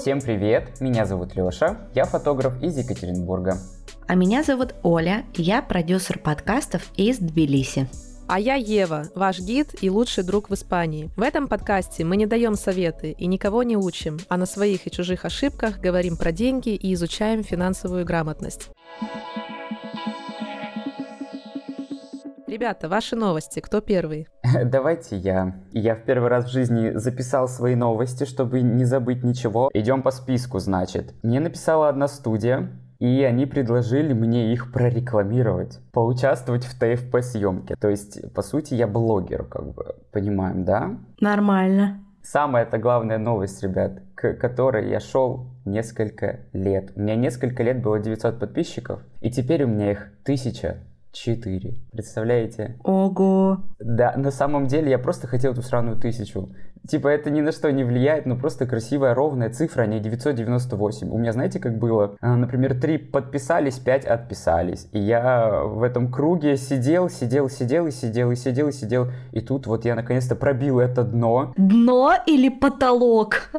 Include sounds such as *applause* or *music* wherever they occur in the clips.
Всем привет, меня зовут Лёша, я фотограф из Екатеринбурга. А меня зовут Оля, я продюсер подкастов из Тбилиси. А я Ева, ваш гид и лучший друг в Испании. В этом подкасте мы не даем советы и никого не учим, а на своих и чужих ошибках говорим про деньги и изучаем финансовую грамотность. Ребята, ваши новости. Кто первый? *laughs* Давайте я. Я в первый раз в жизни записал свои новости, чтобы не забыть ничего. Идем по списку, значит. Мне написала одна студия, и они предложили мне их прорекламировать, поучаствовать в ТФП съемке. То есть, по сути, я блогер, как бы, понимаем, да? Нормально. Самая это главная новость, ребят, к которой я шел несколько лет. У меня несколько лет было 900 подписчиков, и теперь у меня их 1000 4. Представляете? Ого. Да, на самом деле я просто хотел эту сраную тысячу. Типа это ни на что не влияет, но просто красивая ровная цифра, а не 998. У меня знаете, как было? А, например, 3 подписались, 5 отписались. И я в этом круге сидел, сидел, сидел и сидел, и сидел, и сидел. И тут вот я наконец-то пробил это дно. Дно или потолок?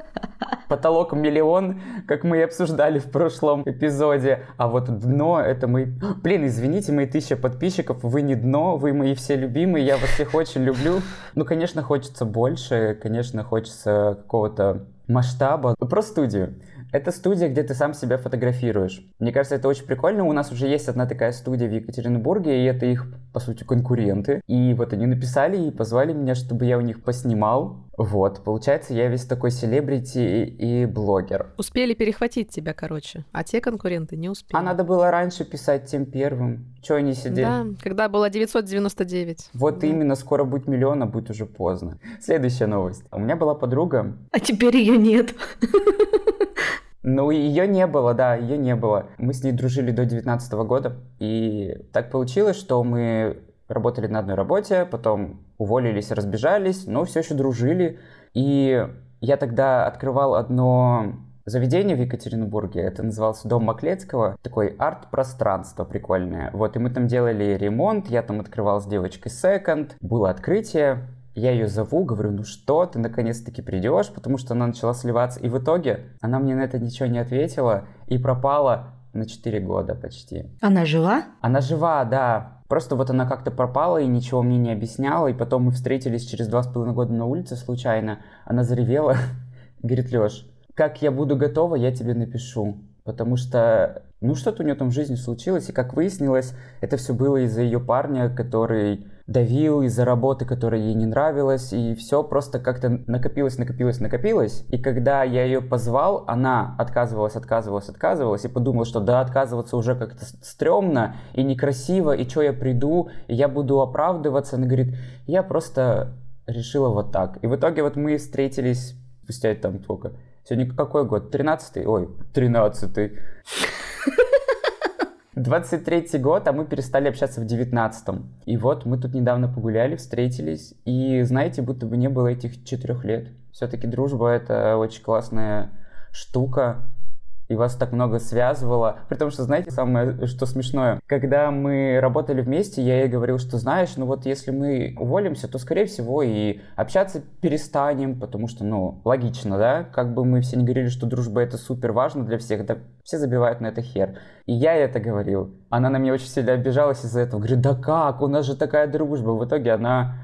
Потолок миллион, как мы и обсуждали в прошлом эпизоде. А вот дно это мы... *gasps* Блин, извините, мои тысяча подписчиков, вы не дно, вы мои все любимые, я вас всех очень люблю. Ну, конечно, хочется больше, конечно, хочется какого-то масштаба. Про студию. Это студия, где ты сам себя фотографируешь. Мне кажется, это очень прикольно. У нас уже есть одна такая студия в Екатеринбурге, и это их, по сути, конкуренты. И вот они написали и позвали меня, чтобы я у них поснимал. Вот, получается, я весь такой селебрити и, и блогер. Успели перехватить тебя, короче, а те конкуренты не успели. А надо было раньше писать тем первым. Чего они сидели? Да, когда было 999. Вот да. именно, скоро будет миллион, а будет уже поздно. Следующая новость. У меня была подруга. А теперь ее нет. Ну, ее не было, да, ее не было. Мы с ней дружили до 19 года, и так получилось, что мы работали на одной работе, потом уволились, разбежались, но все еще дружили. И я тогда открывал одно заведение в Екатеринбурге, это назывался Дом Маклецкого, такой арт-пространство прикольное. Вот, и мы там делали ремонт, я там открывал с девочкой секонд, было открытие, я ее зову, говорю, ну что, ты наконец-таки придешь, потому что она начала сливаться. И в итоге она мне на это ничего не ответила и пропала на 4 года почти. Она жива? Она жива, да. Просто вот она как-то пропала и ничего мне не объясняла. И потом мы встретились через два с половиной года на улице случайно. Она заревела, *laughs* говорит, Леш, как я буду готова, я тебе напишу. Потому что, ну, что-то у нее там в жизни случилось. И как выяснилось, это все было из-за ее парня, который давил из-за работы, которая ей не нравилась, и все просто как-то накопилось, накопилось, накопилось. И когда я ее позвал, она отказывалась, отказывалась, отказывалась, и подумала, что да, отказываться уже как-то стрёмно и некрасиво, и что я приду, и я буду оправдываться. Она говорит, я просто решила вот так. И в итоге вот мы встретились спустя там сколько? Сегодня какой год? Тринадцатый? Ой, тринадцатый. *laughs* 23 год, а мы перестали общаться в 19-м. И вот мы тут недавно погуляли, встретились, и знаете, будто бы не было этих четырех лет. Все-таки дружба это очень классная штука, и вас так много связывало. При том, что, знаете, самое, что смешное, когда мы работали вместе, я ей говорил, что, знаешь, ну вот если мы уволимся, то, скорее всего, и общаться перестанем, потому что, ну, логично, да? Как бы мы все не говорили, что дружба это супер важно для всех, да все забивают на это хер. И я это говорил. Она на меня очень сильно обижалась из-за этого. Говорит, да как, у нас же такая дружба. В итоге она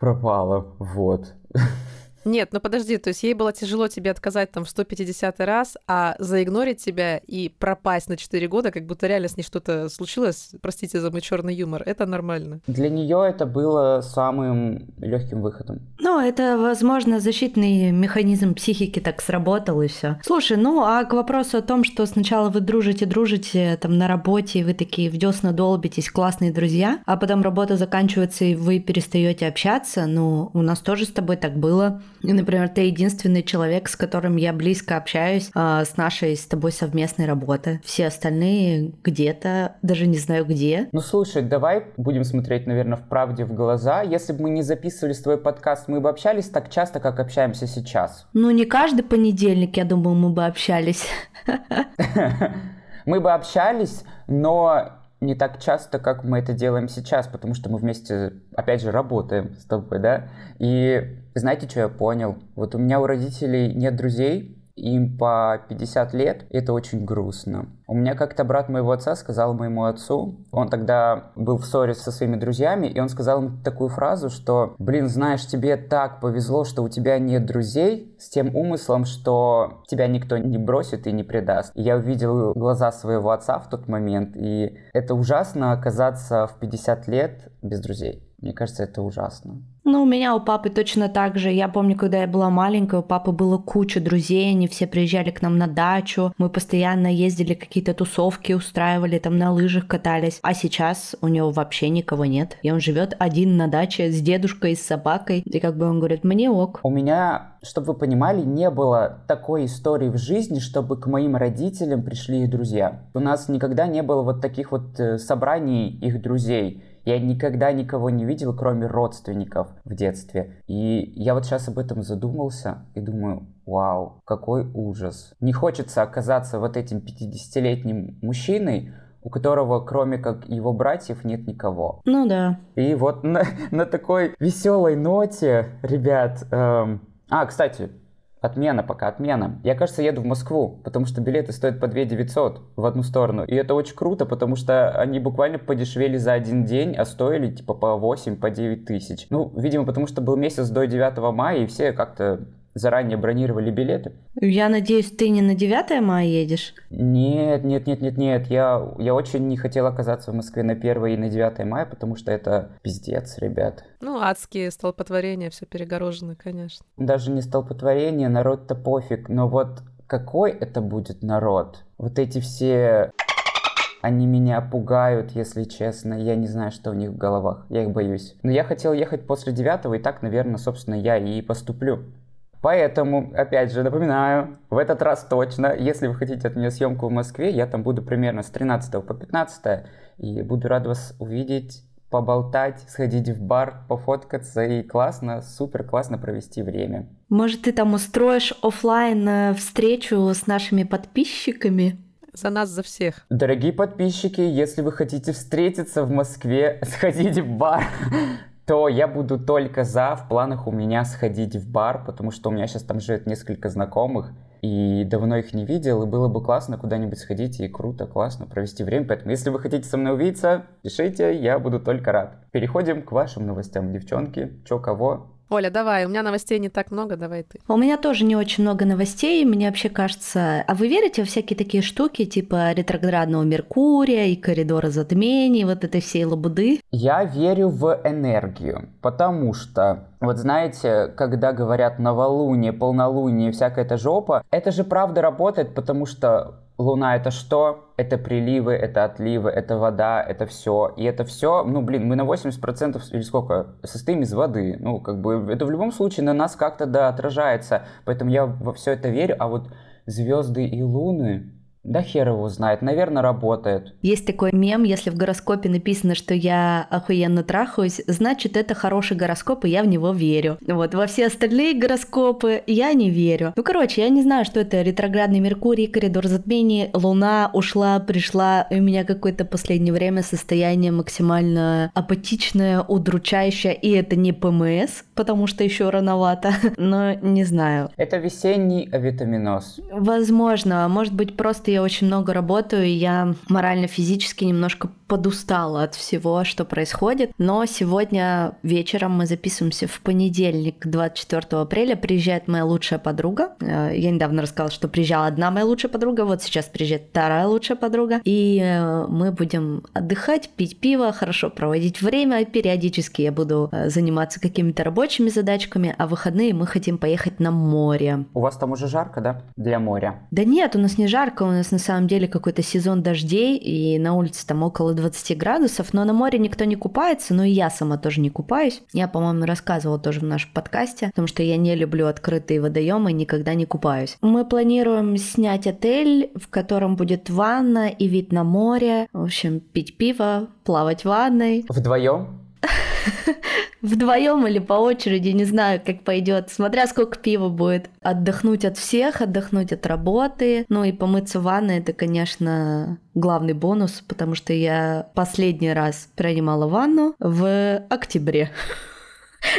пропала, вот. *laughs* Нет, ну подожди, то есть ей было тяжело тебе отказать там в 150 раз, а заигнорить тебя и пропасть на 4 года, как будто реально с ней что-то случилось, простите за мой черный юмор, это нормально. Для нее это было самым легким выходом. Ну, это, возможно, защитный механизм психики так сработал и все. Слушай, ну а к вопросу о том, что сначала вы дружите, дружите там на работе, и вы такие в десна долбитесь, классные друзья, а потом работа заканчивается, и вы перестаете общаться, ну, у нас тоже с тобой так было. И, например, ты единственный человек, с которым я близко общаюсь э, с нашей с тобой совместной работы. Все остальные где-то, даже не знаю где. Ну слушай, давай будем смотреть, наверное, в правде в глаза. Если бы мы не записывали твой подкаст, мы бы общались так часто, как общаемся сейчас. Ну не каждый понедельник, я думаю, мы бы общались. Мы бы общались, но не так часто, как мы это делаем сейчас, потому что мы вместе, опять же, работаем с тобой, да? И знаете, что я понял? Вот у меня у родителей нет друзей, им по 50 лет, и это очень грустно. У меня как-то брат моего отца сказал моему отцу, он тогда был в ссоре со своими друзьями, и он сказал ему такую фразу, что, блин, знаешь, тебе так повезло, что у тебя нет друзей, с тем умыслом, что тебя никто не бросит и не предаст. И я увидел глаза своего отца в тот момент, и это ужасно оказаться в 50 лет без друзей. Мне кажется, это ужасно. Ну, у меня у папы точно так же. Я помню, когда я была маленькая, у папы было куча друзей, они все приезжали к нам на дачу, мы постоянно ездили какие-то тусовки, устраивали, там на лыжах катались. А сейчас у него вообще никого нет. И он живет один на даче с дедушкой, с собакой. И как бы он говорит, мне ок. У меня, чтобы вы понимали, не было такой истории в жизни, чтобы к моим родителям пришли их друзья. У нас никогда не было вот таких вот э, собраний их друзей. Я никогда никого не видел, кроме родственников в детстве. И я вот сейчас об этом задумался и думаю, вау, какой ужас. Не хочется оказаться вот этим 50-летним мужчиной, у которого кроме как его братьев нет никого. Ну да. И вот на, *laughs* на такой веселой ноте, ребят... Эм... А, кстати, Отмена пока, отмена. Я, кажется, еду в Москву, потому что билеты стоят по 2 900 в одну сторону. И это очень круто, потому что они буквально подешевели за один день, а стоили типа по 8, по 9 тысяч. Ну, видимо, потому что был месяц до 9 мая, и все как-то заранее бронировали билеты. Я надеюсь, ты не на 9 мая едешь? Нет, нет, нет, нет, нет. Я, я очень не хотел оказаться в Москве на 1 и на 9 мая, потому что это пиздец, ребят. Ну, адские столпотворения, все перегорожено, конечно. Даже не столпотворение, народ-то пофиг, но вот какой это будет народ? Вот эти все... Они меня пугают, если честно. Я не знаю, что у них в головах. Я их боюсь. Но я хотел ехать после девятого, и так, наверное, собственно, я и поступлю. Поэтому, опять же, напоминаю, в этот раз точно, если вы хотите от меня съемку в Москве, я там буду примерно с 13 по 15, и буду рад вас увидеть, поболтать, сходить в бар, пофоткаться и классно, супер классно провести время. Может, ты там устроишь офлайн э, встречу с нашими подписчиками? За нас, за всех. Дорогие подписчики, если вы хотите встретиться в Москве, *laughs* сходите в бар то я буду только за. В планах у меня сходить в бар, потому что у меня сейчас там живет несколько знакомых, и давно их не видел, и было бы классно куда-нибудь сходить, и круто, классно провести время. Поэтому, если вы хотите со мной увидеться, пишите, я буду только рад. Переходим к вашим новостям, девчонки. Чё, кого? Оля, давай, у меня новостей не так много, давай ты. У меня тоже не очень много новостей, мне вообще кажется... А вы верите в всякие такие штуки, типа ретроградного Меркурия и коридора затмений, вот этой всей лабуды? Я верю в энергию, потому что вот знаете, когда говорят новолуние, полнолуние, всякая эта жопа, это же правда работает, потому что Луна это что? Это приливы, это отливы, это вода, это все. И это все, ну блин, мы на 80% или сколько состоим из воды. Ну, как бы это в любом случае на нас как-то да отражается. Поэтому я во все это верю. А вот звезды и луны, да хер его знает, наверное, работает. Есть такой мем, если в гороскопе написано, что я охуенно трахаюсь, значит, это хороший гороскоп, и я в него верю. Вот, во все остальные гороскопы я не верю. Ну, короче, я не знаю, что это ретроградный Меркурий, коридор затмений, Луна ушла, пришла, и у меня какое-то последнее время состояние максимально апатичное, удручающее, и это не ПМС, потому что еще рановато, *laughs* но не знаю. Это весенний авитаминоз. Возможно, может быть, просто я очень много работаю, и я морально-физически немножко подустала от всего, что происходит. Но сегодня вечером мы записываемся в понедельник, 24 апреля. Приезжает моя лучшая подруга. Э, я недавно рассказала, что приезжала одна моя лучшая подруга, вот сейчас приезжает вторая лучшая подруга. И э, мы будем отдыхать, пить пиво, хорошо проводить время. Периодически я буду э, заниматься какими-то рабочими задачками, а в выходные мы хотим поехать на море. У вас там уже жарко, да? Для моря? Да нет, у нас не жарко, у нас на самом деле какой-то сезон дождей, и на улице там около 20 градусов, но на море никто не купается, но и я сама тоже не купаюсь. Я, по-моему, рассказывала тоже в нашем подкасте, потому что я не люблю открытые водоемы, никогда не купаюсь. Мы планируем снять отель, в котором будет ванна и вид на море, в общем, пить пиво, плавать в ванной. Вдвоем? *laughs* Вдвоем или по очереди, не знаю, как пойдет, смотря сколько пива будет. Отдохнуть от всех, отдохнуть от работы. Ну и помыться в ванной это, конечно, главный бонус, потому что я последний раз принимала ванну в октябре. *laughs*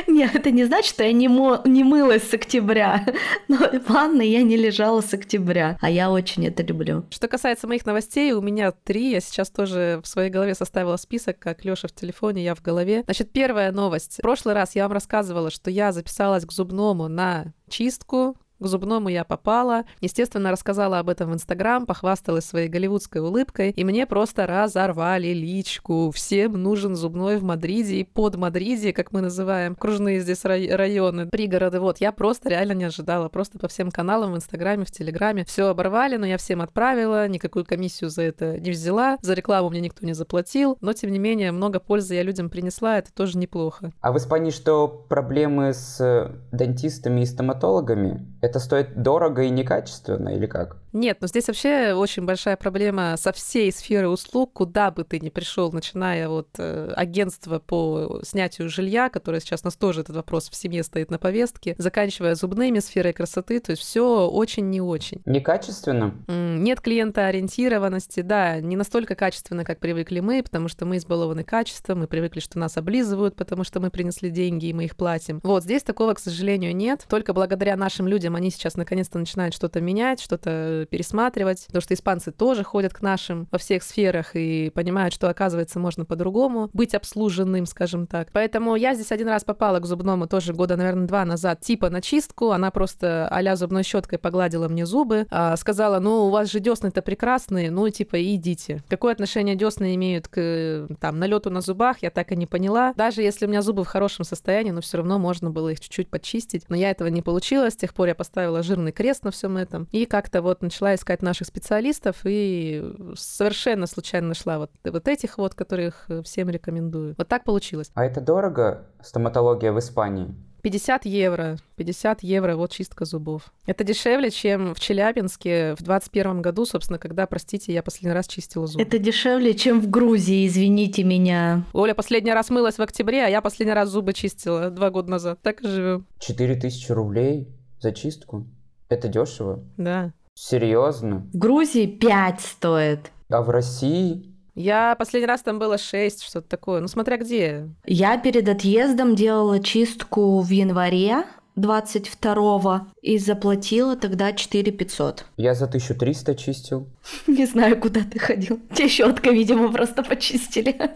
Нет, это не значит, что я не, мо- не мылась с октября. Но в ванной я не лежала с октября. А я очень это люблю. Что касается моих новостей, у меня три. Я сейчас тоже в своей голове составила список, как Лёша в телефоне, я в голове. Значит, первая новость. В прошлый раз я вам рассказывала, что я записалась к зубному на чистку к зубному я попала. Естественно, рассказала об этом в Инстаграм, похвасталась своей голливудской улыбкой, и мне просто разорвали личку. Всем нужен зубной в Мадриде и под Мадриде, как мы называем, кружные здесь рай- районы, пригороды. Вот, я просто реально не ожидала. Просто по всем каналам в Инстаграме, в Телеграме все оборвали, но я всем отправила, никакую комиссию за это не взяла, за рекламу мне никто не заплатил, но, тем не менее, много пользы я людям принесла, это тоже неплохо. А в Испании что, проблемы с э, дантистами и стоматологами? Это стоит дорого и некачественно или как? Нет, но здесь вообще очень большая проблема со всей сферы услуг, куда бы ты ни пришел, начиная от э, агентства по снятию жилья, которое сейчас у нас тоже этот вопрос в семье стоит на повестке, заканчивая зубными сферой красоты, то есть все очень не очень. Некачественно? Нет клиентоориентированности, да, не настолько качественно, как привыкли мы, потому что мы избалованы качеством, мы привыкли, что нас облизывают, потому что мы принесли деньги и мы их платим. Вот здесь такого, к сожалению, нет. Только благодаря нашим людям они сейчас наконец-то начинают что-то менять, что-то пересматривать, потому что испанцы тоже ходят к нашим во всех сферах и понимают, что, оказывается, можно по-другому быть обслуженным, скажем так. Поэтому я здесь один раз попала к зубному тоже года, наверное, два назад, типа на чистку. Она просто а зубной щеткой погладила мне зубы, а, сказала, ну, у вас же десны-то прекрасные, ну, типа, идите. Какое отношение десны имеют к там налету на зубах, я так и не поняла. Даже если у меня зубы в хорошем состоянии, но все равно можно было их чуть-чуть почистить. Но я этого не получила. С тех пор я поставила жирный крест на всем этом. И как-то вот начала искать наших специалистов и совершенно случайно нашла вот, вот этих вот, которых всем рекомендую. Вот так получилось. А это дорого, стоматология в Испании? 50 евро. 50 евро вот чистка зубов. Это дешевле, чем в Челябинске в 21 году, собственно, когда, простите, я последний раз чистила зубы. Это дешевле, чем в Грузии, извините меня. Оля последний раз мылась в октябре, а я последний раз зубы чистила два года назад. Так и живем. 4000 рублей за чистку? Это дешево? Да. Серьезно? В Грузии 5 стоит. А в России? Я последний раз там было 6, что-то такое. Ну, смотря где. Я перед отъездом делала чистку в январе 22 и заплатила тогда 4 500. Я за 1300 чистил. *laughs* Не знаю, куда ты ходил. Те щеткой, видимо, просто почистили. *laughs*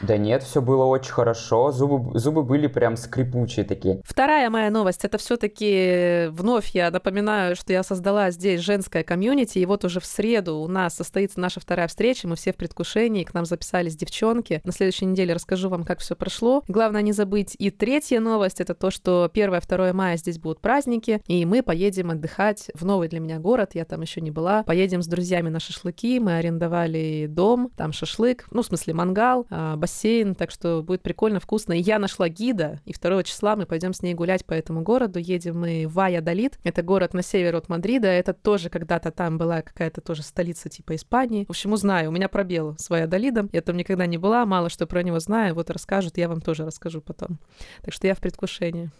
Да нет, все было очень хорошо. Зубы, зубы были прям скрипучие такие. Вторая моя новость, это все-таки вновь я напоминаю, что я создала здесь женское комьюнити, и вот уже в среду у нас состоится наша вторая встреча, мы все в предвкушении, к нам записались девчонки. На следующей неделе расскажу вам, как все прошло. Главное не забыть. И третья новость, это то, что 1-2 мая здесь будут праздники, и мы поедем отдыхать в новый для меня город, я там еще не была. Поедем с друзьями на шашлыки, мы арендовали дом, там шашлык, ну, в смысле мангал, а, бассейн, так что будет прикольно, вкусно. И я нашла гида, и 2 числа мы пойдем с ней гулять по этому городу. Едем мы в Вайадолит, это город на север от Мадрида, это тоже когда-то там была какая-то тоже столица типа Испании. В общем, узнаю, у меня пробел с Вайадолидом, я там никогда не была, мало что про него знаю, вот расскажут, я вам тоже расскажу потом. Так что я в предвкушении.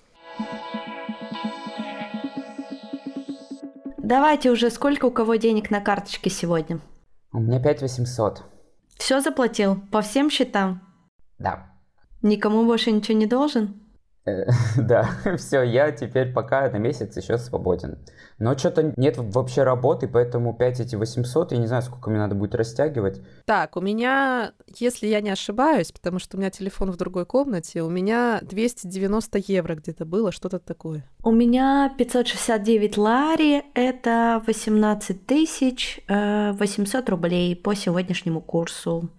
Давайте уже, сколько у кого денег на карточке сегодня? У меня 5800. Все заплатил? По всем счетам? Да. Никому больше ничего не должен? Э, *laughs* Да, *laughs* все, я теперь пока на месяц еще свободен. Но что-то нет вообще работы, поэтому 5 эти 800, я не знаю, сколько мне надо будет растягивать. Так, у меня, если я не ошибаюсь, потому что у меня телефон в другой комнате, у меня 290 евро где-то было, что-то такое. У меня 569 лари, это 18 тысяч э, 800 рублей по сегодняшнему курсу.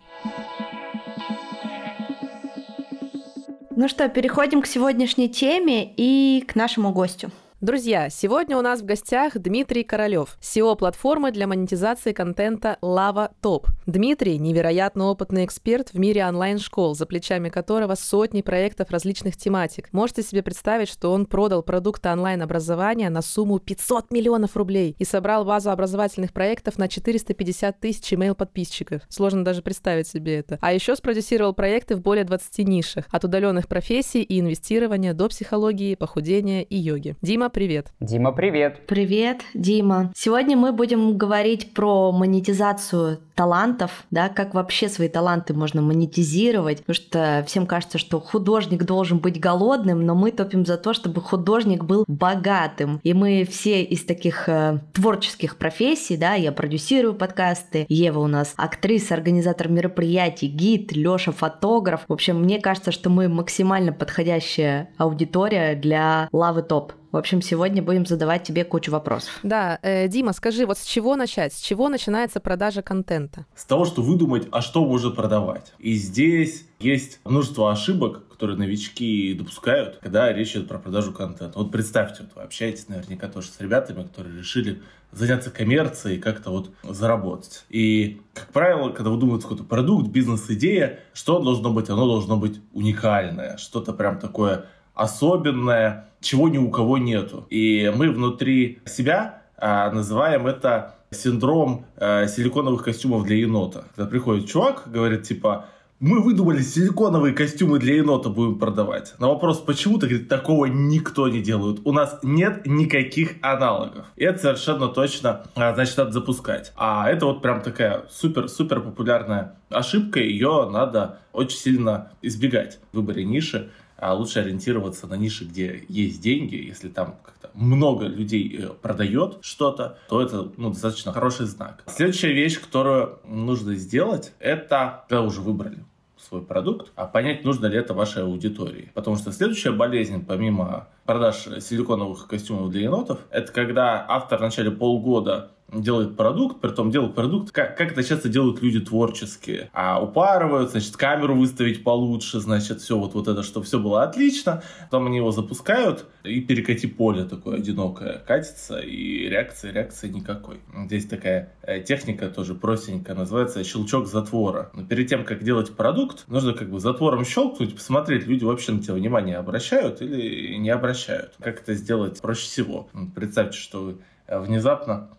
Ну что, переходим к сегодняшней теме и к нашему гостю. Друзья, сегодня у нас в гостях Дмитрий Королёв, SEO платформы для монетизации контента Lava Top. Дмитрий – невероятно опытный эксперт в мире онлайн-школ, за плечами которого сотни проектов различных тематик. Можете себе представить, что он продал продукты онлайн-образования на сумму 500 миллионов рублей и собрал базу образовательных проектов на 450 тысяч email-подписчиков. Сложно даже представить себе это. А еще спродюсировал проекты в более 20 нишах, от удаленных профессий и инвестирования до психологии, похудения и йоги. Дима, привет. Дима, привет. Привет, Дима. Сегодня мы будем говорить про монетизацию талантов, да, как вообще свои таланты можно монетизировать, потому что всем кажется, что художник должен быть голодным, но мы топим за то, чтобы художник был богатым. И мы все из таких э, творческих профессий, да, я продюсирую подкасты, Ева у нас актриса, организатор мероприятий, гид, Лёша фотограф. В общем, мне кажется, что мы максимально подходящая аудитория для лавы топ. В общем, сегодня будем задавать тебе кучу вопросов. Да, э, Дима, скажи, вот с чего начать? С чего начинается продажа контента? С того, что выдумать, а что можно продавать. И здесь есть множество ошибок, которые новички допускают, когда речь идет про продажу контента. Вот представьте, вот вы общаетесь наверняка тоже с ребятами, которые решили заняться коммерцией и как-то вот заработать. И, как правило, когда вы думаете какой-то продукт, бизнес-идея, что должно быть? Оно должно быть уникальное, что-то прям такое особенное, чего ни у кого нету. И мы внутри себя а, называем это синдром а, силиконовых костюмов для енота. Когда приходит чувак, говорит типа, мы выдумали силиконовые костюмы для енота будем продавать. На вопрос, почему-то, говорит, такого никто не делает. У нас нет никаких аналогов. И это совершенно точно, а, значит, надо запускать. А это вот прям такая супер-супер популярная ошибка. Ее надо очень сильно избегать в выборе ниши а лучше ориентироваться на ниши, где есть деньги. Если там много людей э, продает что-то, то это ну, достаточно хороший знак. Следующая вещь, которую нужно сделать, это, когда уже выбрали свой продукт, а понять, нужно ли это вашей аудитории. Потому что следующая болезнь, помимо продаж силиконовых костюмов для енотов, это когда автор в начале полгода делает продукт, при том делает продукт, как, как это часто делают люди творческие. А упарывают, значит, камеру выставить получше, значит, все вот, вот это, чтобы все было отлично. Потом они его запускают, и перекати поле такое одинокое катится, и реакции, реакции никакой. Здесь такая э, техника тоже простенькая, называется щелчок затвора. Но перед тем, как делать продукт, нужно как бы затвором щелкнуть, посмотреть, люди вообще на тебя внимание обращают или не обращают. Как это сделать проще всего? Представьте, что вы э, внезапно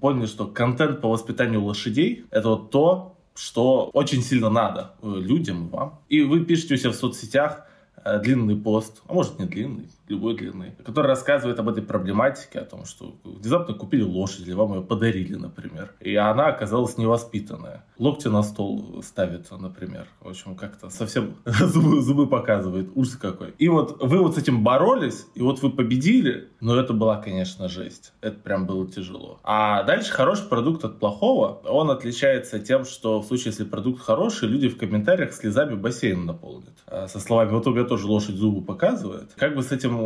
поняли, что контент по воспитанию лошадей – это вот то, что очень сильно надо э, людям, вам. И вы пишете у себя в соцсетях э, длинный пост, а может не длинный, любой который рассказывает об этой проблематике, о том, что внезапно купили лошадь, или вам ее подарили, например, и она оказалась невоспитанная. Локти на стол ставит, например. В общем, как-то совсем *laughs* зубы, зубы показывает. Ужас какой. И вот вы вот с этим боролись, и вот вы победили, но это была, конечно, жесть. Это прям было тяжело. А дальше хороший продукт от плохого. Он отличается тем, что в случае, если продукт хороший, люди в комментариях слезами бассейн наполнят. А со словами, вот у меня тоже лошадь зубы показывает. Как бы с этим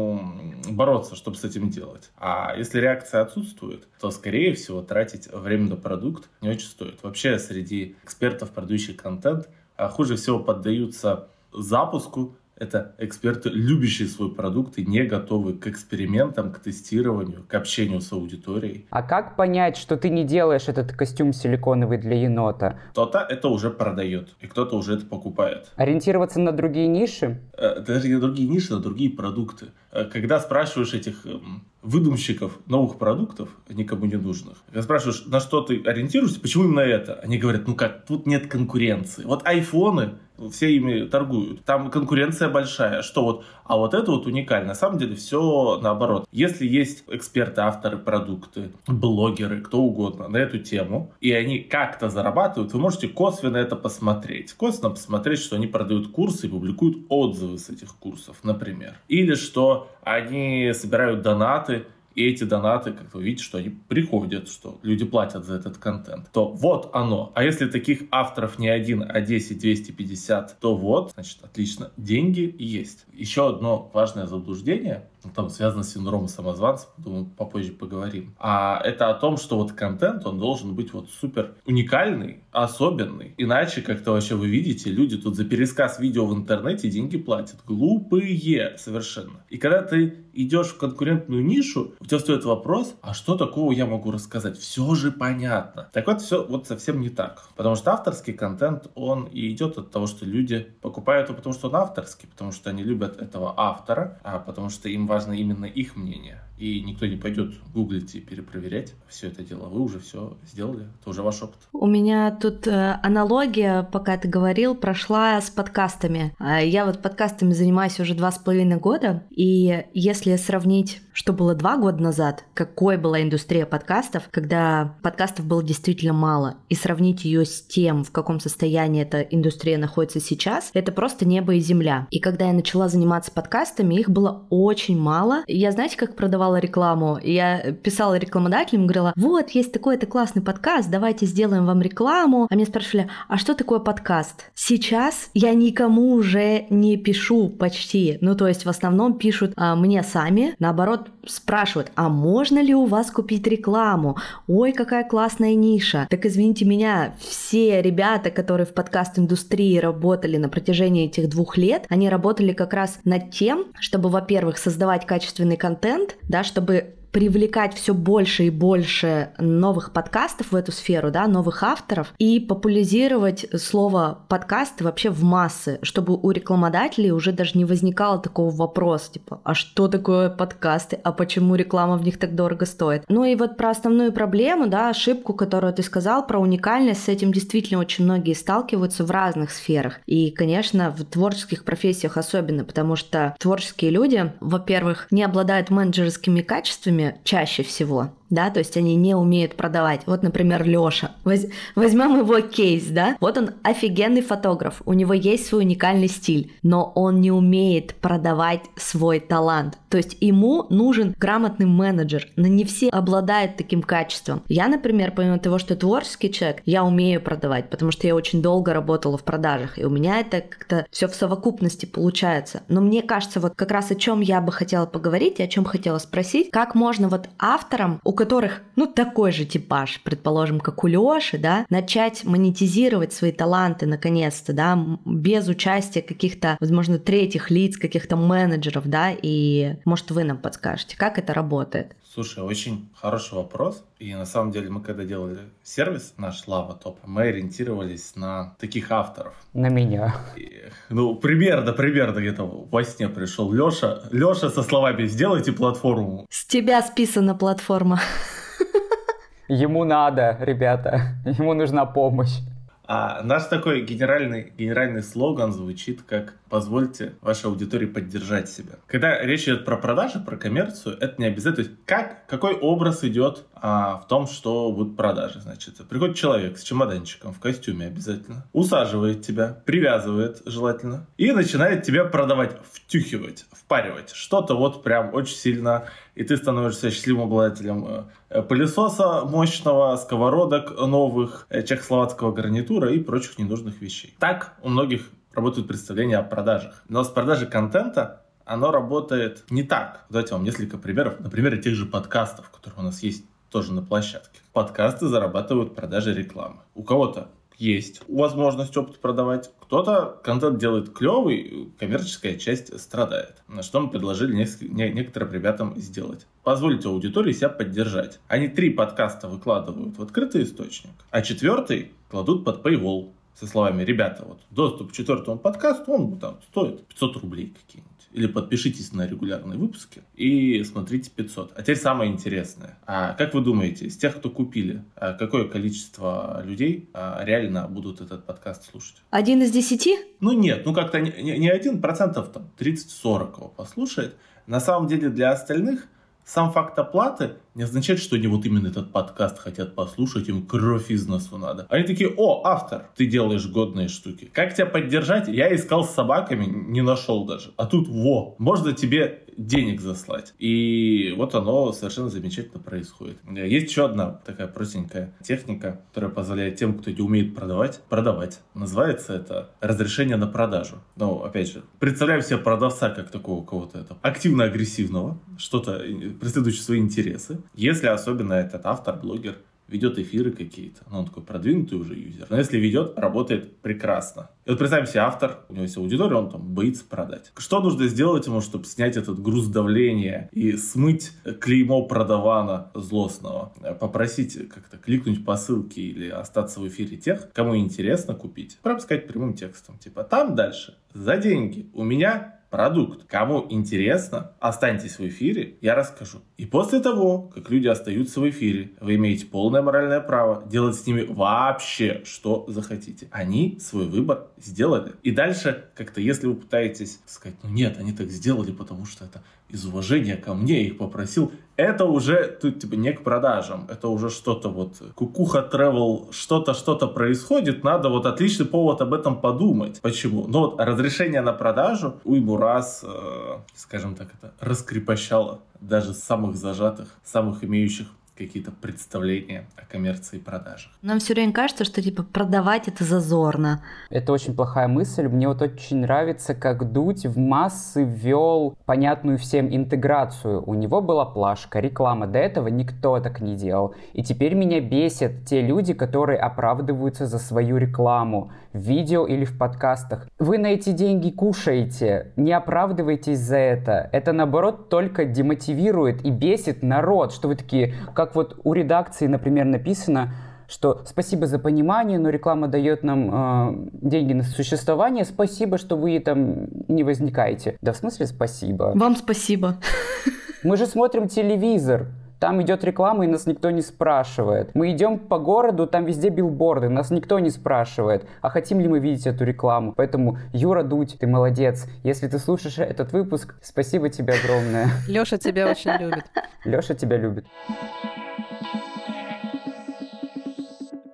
бороться, чтобы с этим делать. А если реакция отсутствует, то, скорее всего, тратить время на продукт не очень стоит. Вообще, среди экспертов, продающих контент, а, хуже всего поддаются запуску это эксперты, любящие свой продукт и не готовы к экспериментам, к тестированию, к общению с аудиторией. А как понять, что ты не делаешь этот костюм силиконовый для енота? Кто-то это уже продает, и кто-то уже это покупает. Ориентироваться на другие ниши? Э, даже не на другие ниши, на другие продукты. Э, когда спрашиваешь этих эм, выдумщиков новых продуктов, никому не нужных. Когда спрашиваешь, на что ты ориентируешься, почему именно это? Они говорят, ну как, тут нет конкуренции. Вот айфоны, все ими торгуют. Там конкуренция большая. Что вот, а вот это вот уникально. На самом деле все наоборот. Если есть эксперты, авторы, продукты, блогеры, кто угодно на эту тему, и они как-то зарабатывают, вы можете косвенно это посмотреть. Косвенно посмотреть, что они продают курсы и публикуют отзывы с этих курсов, например. Или что они собирают донаты и эти донаты, как вы видите, что они приходят, что люди платят за этот контент, то вот оно. А если таких авторов не один, а 10, 250, то вот, значит, отлично, деньги есть. Еще одно важное заблуждение, там связано с синдромом самозванца, думаю, попозже поговорим. А это о том, что вот контент, он должен быть вот супер уникальный, особенный. Иначе, как-то вообще вы видите, люди тут за пересказ видео в интернете деньги платят. Глупые совершенно. И когда ты идешь в конкурентную нишу, у тебя стоит вопрос, а что такого я могу рассказать? Все же понятно. Так вот, все вот совсем не так. Потому что авторский контент, он и идет от того, что люди покупают его, потому что он авторский, потому что они любят этого автора, а потому что им важно важно именно их мнение и никто не пойдет гуглить и перепроверять все это дело. Вы уже все сделали, это уже ваш опыт. У меня тут э, аналогия, пока ты говорил, прошла с подкастами. А, я вот подкастами занимаюсь уже два с половиной года, и если сравнить, что было два года назад, какой была индустрия подкастов, когда подкастов было действительно мало, и сравнить ее с тем, в каком состоянии эта индустрия находится сейчас, это просто небо и земля. И когда я начала заниматься подкастами, их было очень мало. Я, знаете, как продавала давала рекламу, я писала рекламодателям, говорила, вот, есть такой-то классный подкаст, давайте сделаем вам рекламу. А мне спрашивали, а что такое подкаст? Сейчас я никому уже не пишу почти. Ну, то есть в основном пишут а, мне сами, наоборот, спрашивают, а можно ли у вас купить рекламу? Ой, какая классная ниша. Так извините меня, все ребята, которые в подкаст-индустрии работали на протяжении этих двух лет, они работали как раз над тем, чтобы, во-первых, создавать качественный контент, да, чтобы привлекать все больше и больше новых подкастов в эту сферу, да, новых авторов, и популяризировать слово подкасты вообще в массы, чтобы у рекламодателей уже даже не возникало такого вопроса, типа, а что такое подкасты, а почему реклама в них так дорого стоит? Ну и вот про основную проблему, да, ошибку, которую ты сказал, про уникальность, с этим действительно очень многие сталкиваются в разных сферах. И, конечно, в творческих профессиях особенно, потому что творческие люди, во-первых, не обладают менеджерскими качествами, чаще всего да, то есть они не умеют продавать. Вот, например, Лёша. Воз... Возьмем его кейс, да. Вот он офигенный фотограф, у него есть свой уникальный стиль, но он не умеет продавать свой талант. То есть ему нужен грамотный менеджер, но не все обладают таким качеством. Я, например, помимо того, что творческий человек, я умею продавать, потому что я очень долго работала в продажах, и у меня это как-то все в совокупности получается. Но мне кажется, вот как раз о чем я бы хотела поговорить и о чем хотела спросить, как можно вот авторам, у которых, ну, такой же типаж, предположим, как у Лёши, да, начать монетизировать свои таланты наконец-то, да, без участия каких-то, возможно, третьих лиц, каких-то менеджеров, да, и, может, вы нам подскажете, как это работает? Слушай, очень хороший вопрос. И на самом деле мы когда делали сервис наш Лава Топ, мы ориентировались на таких авторов. На меня. И, ну, примерно, примерно где-то во сне пришел Леша. Леша со словами «Сделайте платформу». С тебя списана платформа. *laughs* Ему надо, ребята. Ему нужна помощь. А наш такой генеральный, генеральный слоган звучит как «Позвольте вашей аудитории поддержать себя». Когда речь идет про продажи, про коммерцию, это не обязательно. То есть как, какой образ идет а, в том, что будут продажи. Значит, приходит человек с чемоданчиком в костюме обязательно, усаживает тебя, привязывает желательно и начинает тебя продавать, втюхивать, впаривать. Что-то вот прям очень сильно и ты становишься счастливым обладателем э, пылесоса мощного, сковородок новых, э, чехословацкого гарнитура и прочих ненужных вещей. Так у многих работают представления о продажах. Но с продажей контента оно работает не так. Давайте вам несколько примеров. Например, тех же подкастов, которые у нас есть тоже на площадке. Подкасты зарабатывают продажей рекламы. У кого-то есть возможность опыт продавать. Кто-то контент делает клевый, коммерческая часть страдает. На что мы предложили некоторым ребятам сделать. Позвольте аудитории себя поддержать. Они три подкаста выкладывают в открытый источник, а четвертый кладут под paywall со словами, ребята, вот доступ к четвертому подкасту, он там стоит 500 рублей какие-нибудь или подпишитесь на регулярные выпуски и смотрите 500. А теперь самое интересное. А как вы думаете, из тех, кто купили, а какое количество людей а, реально будут этот подкаст слушать? Один из десяти? Ну нет, ну как-то не, не один процентов, там 30-40 его послушает. На самом деле для остальных сам факт оплаты не означает, что они вот именно этот подкаст хотят послушать, им кровь из носу надо. Они такие, о, автор, ты делаешь годные штуки. Как тебя поддержать? Я искал с собаками, не нашел даже. А тут, во, можно тебе денег заслать. И вот оно совершенно замечательно происходит. Есть еще одна такая простенькая техника, которая позволяет тем, кто не умеет продавать, продавать. Называется это разрешение на продажу. Ну, опять же, представляем себе продавца как такого кого-то это активно-агрессивного, что-то преследующего свои интересы. Если особенно этот автор, блогер, ведет эфиры какие-то. Ну, он такой продвинутый уже юзер. Но если ведет, работает прекрасно. И вот представим себе автор, у него есть аудитория, он там боится продать. Что нужно сделать ему, чтобы снять этот груз давления и смыть клеймо продавана злостного? Попросить как-то кликнуть по ссылке или остаться в эфире тех, кому интересно купить. Прям сказать прямым текстом. Типа, там дальше, за деньги, у меня продукт. Кому интересно, останьтесь в эфире, я расскажу. И после того, как люди остаются в эфире, вы имеете полное моральное право делать с ними вообще что захотите. Они свой выбор сделали. И дальше как-то, если вы пытаетесь сказать, ну нет, они так сделали, потому что это из уважения ко мне их попросил, это уже тут типа не к продажам, это уже что-то вот кукуха travel, что-то что-то происходит, надо вот отличный повод об этом подумать. Почему? Ну вот разрешение на продажу уйму раз, э, скажем так, это раскрепощало даже самых зажатых, самых имеющих какие-то представления о коммерции и продажах. Нам все время кажется, что типа продавать это зазорно. Это очень плохая мысль. Мне вот очень нравится, как Дудь в массы ввел понятную всем интеграцию. У него была плашка, реклама. До этого никто так не делал. И теперь меня бесят те люди, которые оправдываются за свою рекламу в видео или в подкастах. Вы на эти деньги кушаете. Не оправдывайтесь за это. Это наоборот только демотивирует и бесит народ, что вы такие, как вот у редакции, например, написано, что спасибо за понимание, но реклама дает нам э, деньги на существование, спасибо, что вы там не возникаете. Да в смысле спасибо? Вам спасибо. Мы же смотрим телевизор. Там идет реклама, и нас никто не спрашивает. Мы идем по городу, там везде билборды, нас никто не спрашивает, а хотим ли мы видеть эту рекламу. Поэтому, Юра Дудь, ты молодец. Если ты слушаешь этот выпуск, спасибо тебе огромное. Леша тебя очень любит. Леша тебя любит.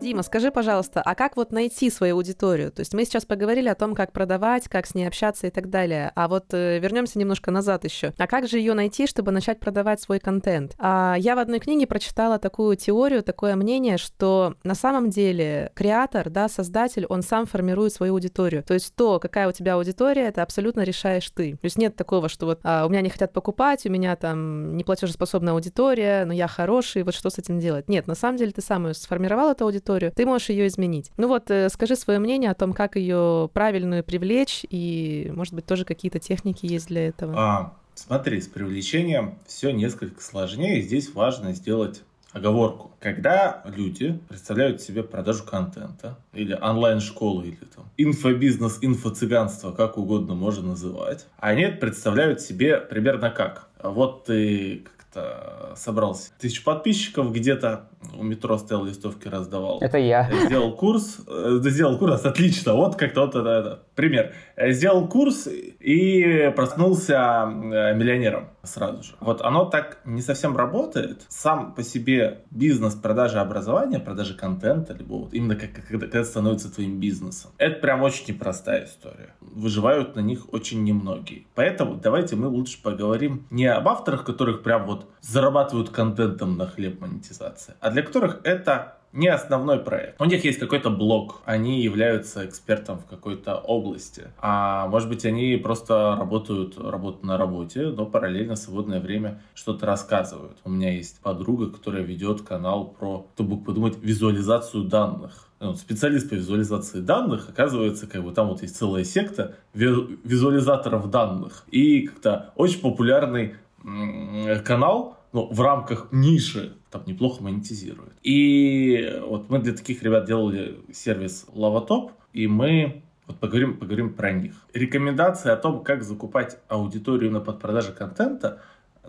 Дима, скажи, пожалуйста, а как вот найти свою аудиторию? То есть мы сейчас поговорили о том, как продавать, как с ней общаться и так далее. А вот э, вернемся немножко назад еще. А как же ее найти, чтобы начать продавать свой контент? А я в одной книге прочитала такую теорию, такое мнение, что на самом деле креатор, да, создатель, он сам формирует свою аудиторию. То есть то, какая у тебя аудитория, это абсолютно решаешь ты. То есть нет такого, что вот а, у меня не хотят покупать, у меня там неплатежеспособная аудитория, но я хороший, вот что с этим делать? Нет, на самом деле ты сам сформировал, эту аудиторию, историю, ты можешь ее изменить. Ну вот, э, скажи свое мнение о том, как ее правильную привлечь, и, может быть, тоже какие-то техники есть для этого. А, смотри, с привлечением все несколько сложнее. Здесь важно сделать оговорку. Когда люди представляют себе продажу контента или онлайн-школу, или там инфобизнес, инфо-цыганство, как угодно можно называть, они представляют себе примерно как. Вот ты как-то собрался тысяч подписчиков где-то, у метро стоял листовки раздавал. Это я. Сделал курс, э, сделал курс, отлично, вот как-то вот это, это, пример. Сделал курс и проснулся э, миллионером сразу же. Вот оно так не совсем работает. Сам по себе бизнес продажи образования, продажи контента, либо вот именно как, когда, когда становится твоим бизнесом, это прям очень непростая история. Выживают на них очень немногие. Поэтому давайте мы лучше поговорим не об авторах, которых прям вот зарабатывают контентом на хлеб монетизации, а для которых это не основной проект. У них есть какой-то блог, они являются экспертом в какой-то области. А может быть, они просто работают, работают на работе, но параллельно в свободное время что-то рассказывают. У меня есть подруга, которая ведет канал про, чтобы подумать, визуализацию данных ну, специалист по визуализации данных, оказывается, как бы там вот есть целая секта визуализаторов данных. И как-то очень популярный канал, ну, в рамках ниши там неплохо монетизирует. И вот мы для таких ребят делали сервис Lavotop, и мы вот поговорим, поговорим про них. Рекомендации о том, как закупать аудиторию на подпродаже контента,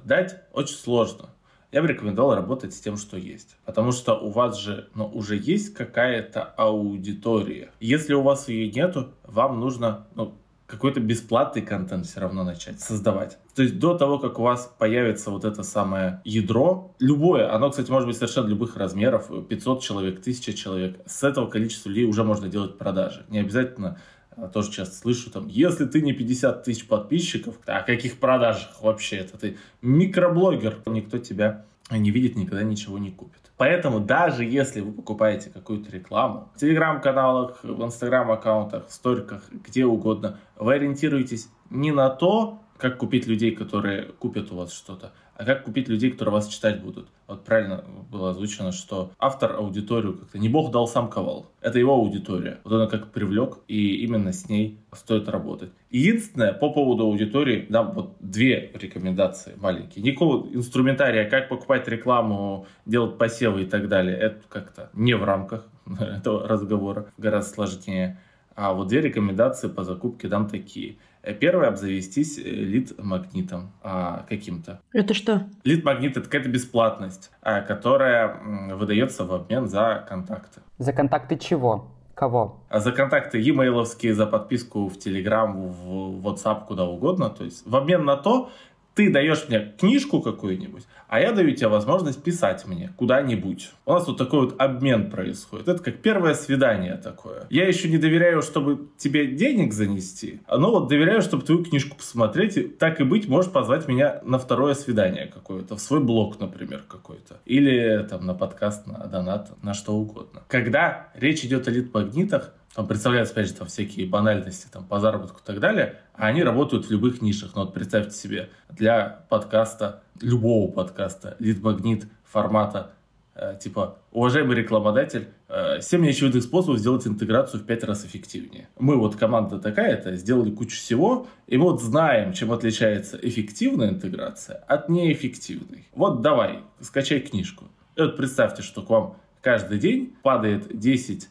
дать очень сложно. Я бы рекомендовал работать с тем, что есть. Потому что у вас же ну, уже есть какая-то аудитория. Если у вас ее нету, вам нужно ну, какой-то бесплатный контент все равно начать создавать. То есть до того, как у вас появится вот это самое ядро, любое, оно, кстати, может быть совершенно любых размеров, 500 человек, 1000 человек, с этого количества людей уже можно делать продажи. Не обязательно а, тоже часто слышу там, если ты не 50 тысяч подписчиков, о каких продажах вообще это? Ты микроблогер, никто тебя не видит, никогда ничего не купит. Поэтому даже если вы покупаете какую-то рекламу в телеграм-каналах, в инстаграм-аккаунтах, в сториках, где угодно, вы ориентируетесь не на то, как купить людей, которые купят у вас что-то, а как купить людей, которые вас читать будут. Вот правильно было озвучено, что автор аудиторию как-то не бог дал, сам ковал. Это его аудитория. Вот он как привлек, и именно с ней стоит работать. Единственное, по поводу аудитории, да, вот две рекомендации маленькие. Никакого инструментария, как покупать рекламу, делать посевы и так далее, это как-то не в рамках *laughs* этого разговора, гораздо сложнее. А вот две рекомендации по закупке дам такие. Первое, обзавестись э, лид-магнитом а, каким-то. Это что? Лид-магнит — это какая-то бесплатность, а, которая выдается в обмен за контакты. За контакты чего? Кого? А за контакты e-mail, за подписку в Telegram, в WhatsApp, куда угодно. То есть в обмен на то, ты даешь мне книжку какую-нибудь, а я даю тебе возможность писать мне куда-нибудь. У нас вот такой вот обмен происходит. Это как первое свидание такое. Я еще не доверяю, чтобы тебе денег занести, но вот доверяю, чтобы твою книжку посмотреть. И, так и быть, можешь позвать меня на второе свидание какое-то, в свой блог, например, какой-то. Или там на подкаст, на донат, на что угодно. Когда речь идет о лид-магнитах, там представляются, опять же, там всякие банальности там, по заработку и так далее, а они работают в любых нишах. Ну вот представьте себе, для подкаста, любого подкаста, лид-магнит формата, э, типа, уважаемый рекламодатель, э, 7 неочевидных способов сделать интеграцию в 5 раз эффективнее. Мы вот команда такая-то, сделали кучу всего, и вот знаем, чем отличается эффективная интеграция от неэффективной. Вот давай, скачай книжку. И вот представьте, что к вам каждый день падает 10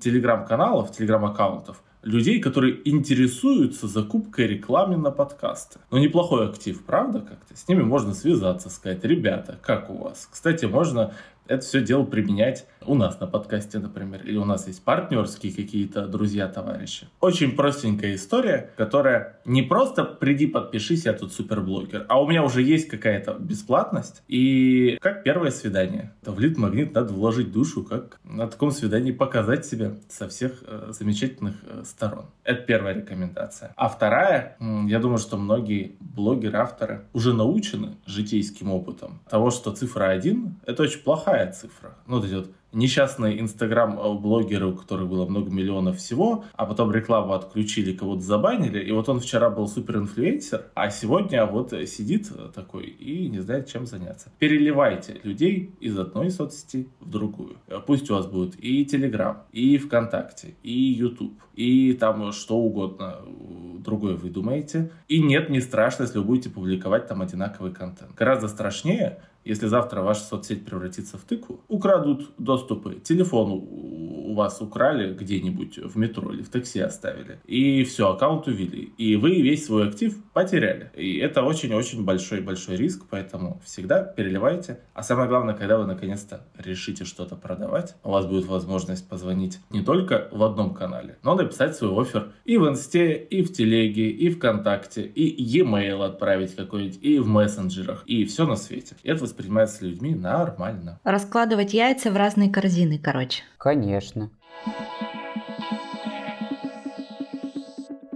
телеграм-каналов, телеграм-аккаунтов людей, которые интересуются закупкой рекламы на подкасты. Ну, неплохой актив, правда, как-то? С ними можно связаться, сказать, ребята, как у вас? Кстати, можно это все дело применять у нас на подкасте, например, или у нас есть партнерские какие-то друзья, товарищи. Очень простенькая история, которая не просто приди подпишись, я тут суперблогер, а у меня уже есть какая-то бесплатность, и как первое свидание. Это в лид-магнит надо вложить душу, как на таком свидании показать себя со всех э, замечательных э, сторон. Это первая рекомендация. А вторая, я думаю, что многие блогеры, авторы уже научены житейским опытом того, что цифра 1 — это очень плохая цифра. Ну, вот идет несчастные инстаграм-блогеры, у которых было много миллионов всего, а потом рекламу отключили, кого-то забанили, и вот он вчера был супер-инфлюенсер, а сегодня вот сидит такой и не знает, чем заняться. Переливайте людей из одной соцсети в другую. Пусть у вас будет и Телеграм, и ВКонтакте, и YouTube, и там что угодно другое вы думаете. И нет, не страшно, если вы будете публиковать там одинаковый контент. Гораздо страшнее, если завтра ваша соцсеть превратится в тыкву, украдут доступы. Телефон у вас украли где-нибудь в метро или в такси оставили. И все, аккаунт увели. И вы весь свой актив потеряли. И это очень-очень большой-большой риск, поэтому всегда переливайте. А самое главное, когда вы наконец-то решите что-то продавать, у вас будет возможность позвонить не только в одном канале, но написать свой офер и в инсте, и в телеге, и вконтакте, и e-mail отправить какой-нибудь, и в мессенджерах, и все на свете. Это воспринимается людьми нормально. Раскладывать яйца в разные корзины, короче. Конечно.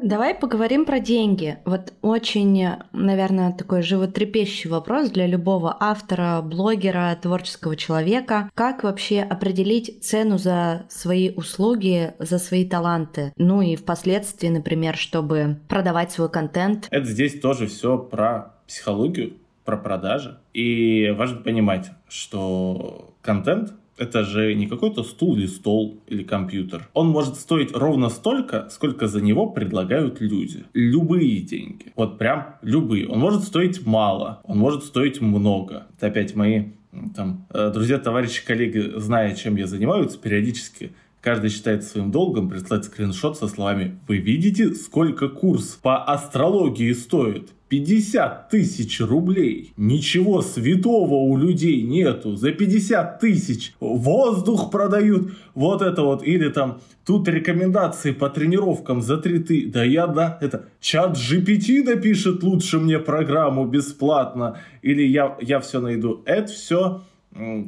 Давай поговорим про деньги. Вот очень, наверное, такой животрепещущий вопрос для любого автора, блогера, творческого человека. Как вообще определить цену за свои услуги, за свои таланты? Ну и впоследствии, например, чтобы продавать свой контент. Это здесь тоже все про психологию, про продажи. И важно понимать, что контент это же не какой-то стул или стол или компьютер. Он может стоить ровно столько, сколько за него предлагают люди. Любые деньги. Вот прям любые. Он может стоить мало, он может стоить много. Это опять мои там, э, друзья, товарищи, коллеги, зная, чем я занимаюсь, периодически Каждый считает своим долгом прислать скриншот со словами «Вы видите, сколько курс по астрологии стоит?» 50 тысяч рублей. Ничего святого у людей нету. За 50 тысяч воздух продают. Вот это вот. Или там тут рекомендации по тренировкам за 3 ты. Да я, да, это чат GPT напишет лучше мне программу бесплатно. Или я, я все найду. Это все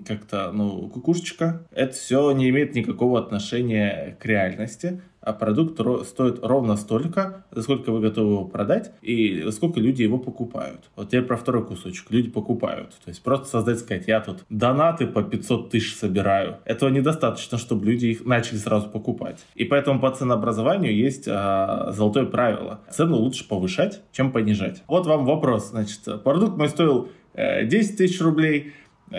как-то, ну, кукушечка. Это все не имеет никакого отношения к реальности, а продукт стоит ровно столько, за сколько вы готовы его продать, и сколько люди его покупают. Вот теперь про второй кусочек. Люди покупают. То есть просто создать, сказать, я тут донаты по 500 тысяч собираю. Этого недостаточно, чтобы люди их начали сразу покупать. И поэтому по ценообразованию есть а, золотое правило. Цену лучше повышать, чем понижать. Вот вам вопрос. Значит, продукт мой стоил 10 э, тысяч рублей,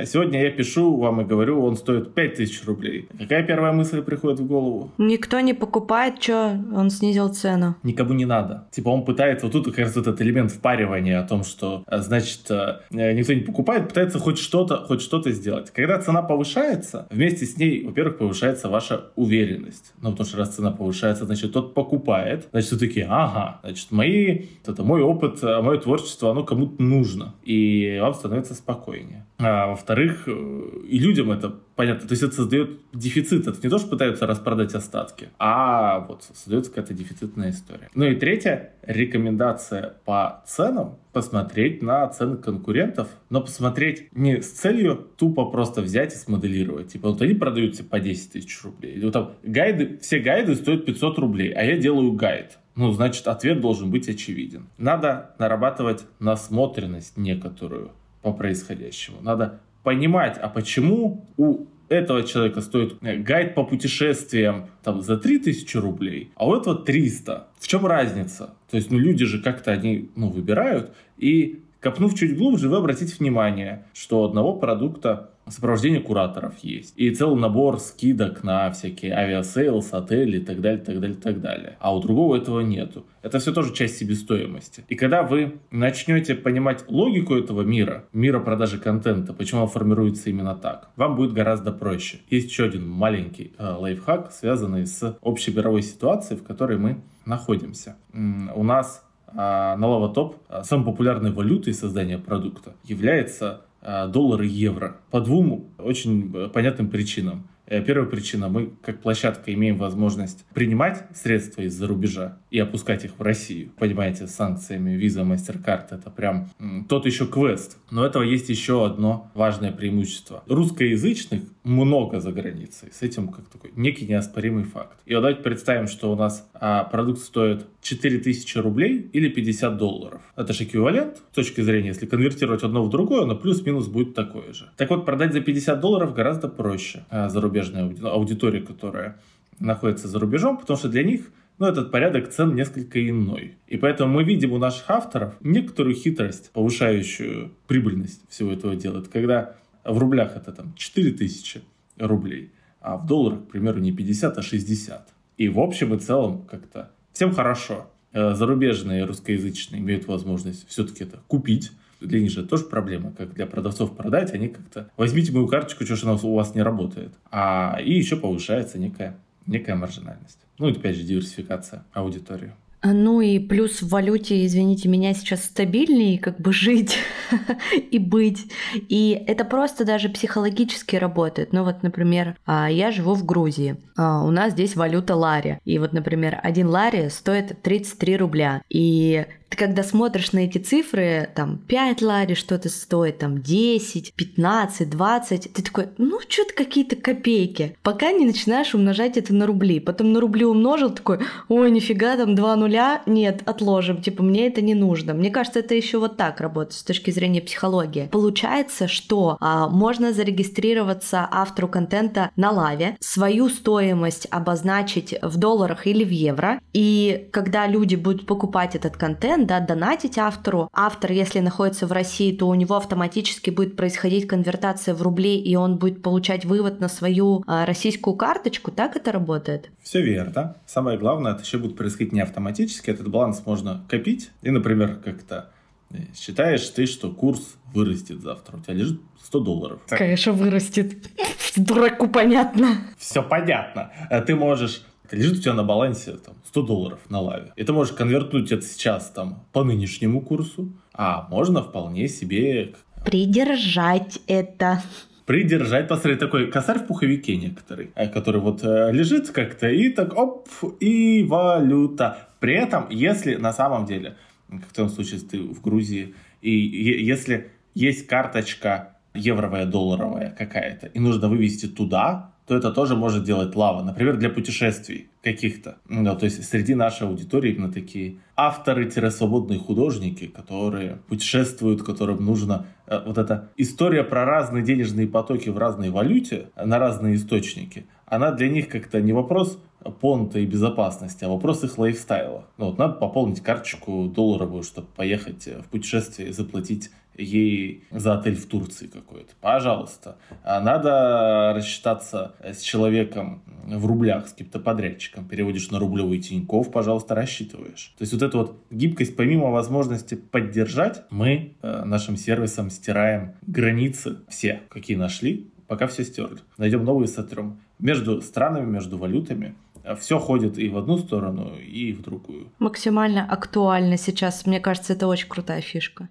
сегодня я пишу вам и говорю, он стоит 5000 рублей. Какая первая мысль приходит в голову? Никто не покупает, что он снизил цену. Никому не надо. Типа он пытается, вот тут как раз этот элемент впаривания о том, что, э, значит, э, никто не покупает, пытается хоть что-то, хоть что-то сделать. Когда цена повышается, вместе с ней, во-первых, повышается ваша уверенность. Ну, потому что раз цена повышается, значит, тот покупает. Значит, вы такие, ага, значит, мои, это мой опыт, мое творчество, оно кому-то нужно. И вам становится спокойнее. А, во-вторых, э, и людям это понятно. То есть это создает дефицит. Это не то, что пытаются распродать остатки, а вот создается какая-то дефицитная история. Ну и третья рекомендация по ценам посмотреть на цены конкурентов, но посмотреть не с целью тупо просто взять и смоделировать. Типа вот они продаются по 10 тысяч рублей. Или вот там гайды, все гайды стоят 500 рублей, а я делаю гайд. Ну, значит, ответ должен быть очевиден. Надо нарабатывать насмотренность некоторую по происходящему. Надо понимать, а почему у этого человека стоит э, гайд по путешествиям там, за 3000 рублей, а у этого 300. В чем разница? То есть, ну, люди же как-то они, ну, выбирают, и копнув чуть глубже, вы обратите внимание, что у одного продукта сопровождение кураторов есть. И целый набор скидок на всякие Aviasales, отели и так далее, так далее, так далее. А у другого этого нету. Это все тоже часть себестоимости. И когда вы начнете понимать логику этого мира, мира продажи контента, почему он формируется именно так, вам будет гораздо проще. Есть еще один маленький э, лайфхак, связанный с общей мировой ситуацией, в которой мы находимся. У нас а, на Лаватоп а, самой популярной валютой создания продукта является доллар и евро. По двум очень э, понятным причинам. Э, первая причина, мы как площадка имеем возможность принимать средства из-за рубежа и опускать их в Россию. Понимаете, с санкциями Visa, MasterCard это прям тот еще квест. Но этого есть еще одно важное преимущество. Русскоязычных много за границей. С этим как такой некий неоспоримый факт. И вот давайте представим, что у нас а, продукт стоит 4000 рублей или 50 долларов. Это же эквивалент с точки зрения, если конвертировать одно в другое, но плюс-минус будет такое же. Так вот, продать за 50 долларов гораздо проще а, зарубежной аудитории, которая находится за рубежом, потому что для них ну, этот порядок цен несколько иной. И поэтому мы видим у наших авторов некоторую хитрость, повышающую прибыльность всего этого дела. Это когда в рублях это там 4000 рублей, а в долларах, к примеру, не 50, а 60. И в общем и целом как-то всем хорошо. Э, зарубежные русскоязычные имеют возможность все-таки это купить. Для них же тоже проблема, как для продавцов продать, они как-то возьмите мою карточку, что ж она у вас не работает. А и еще повышается некая, некая маржинальность. Ну и опять же диверсификация аудитории. А, ну и плюс в валюте, извините меня, сейчас стабильнее как бы жить *laughs* и быть. И это просто даже психологически работает. Ну вот, например, а, я живу в Грузии. А, у нас здесь валюта лари. И вот, например, один лари стоит 33 рубля. И ты когда смотришь на эти цифры, там 5 лари что-то стоит, там 10, 15, 20, ты такой, ну что-то какие-то копейки. Пока не начинаешь умножать это на рубли. Потом на рубли умножил, такой, ой, нифига, там 2 нуля, нет, отложим, типа мне это не нужно. Мне кажется, это еще вот так работает с точки зрения психологии. Получается, что а, можно зарегистрироваться автору контента на лаве, свою стоимость обозначить в долларах или в евро, и когда люди будут покупать этот контент, контент, да, донатить автору. Автор, если находится в России, то у него автоматически будет происходить конвертация в рубли, и он будет получать вывод на свою а, российскую карточку. Так это работает? Все верно. Самое главное, это еще будет происходить не автоматически. Этот баланс можно копить. И, например, как-то э, считаешь ты, что курс вырастет завтра. У тебя лежит 100 долларов. Конечно, вырастет. Дураку понятно. Все понятно. А ты можешь лежит у тебя на балансе там, 100 долларов на лаве. И ты можешь конвертнуть это сейчас там по нынешнему курсу, а можно вполне себе... Придержать это придержать, посмотри, такой косарь в пуховике некоторый, э, который вот э, лежит как-то и так, оп, и валюта. При этом, если на самом деле, как в том случае, ты в Грузии, и если есть карточка евровая, долларовая какая-то, и нужно вывести туда, то это тоже может делать лава. Например, для путешествий каких-то. Да, то есть среди нашей аудитории именно такие авторы-свободные художники, которые путешествуют, которым нужно э, вот эта история про разные денежные потоки в разной валюте, на разные источники, она для них как-то не вопрос понта и безопасности, а вопрос их лайфстайла. Ну, вот надо пополнить карточку долларовую, чтобы поехать в путешествие и заплатить ей за отель в Турции какой-то. Пожалуйста. А надо рассчитаться с человеком в рублях, с каким-то подрядчиком. Переводишь на рублевый Тиньков, пожалуйста, рассчитываешь. То есть вот эту вот гибкость, помимо возможности поддержать, мы э, нашим сервисом стираем границы все, какие нашли, пока все стерли. Найдем новые сотрем. Между странами, между валютами все ходит и в одну сторону, и в другую. Максимально актуально сейчас. Мне кажется, это очень крутая фишка.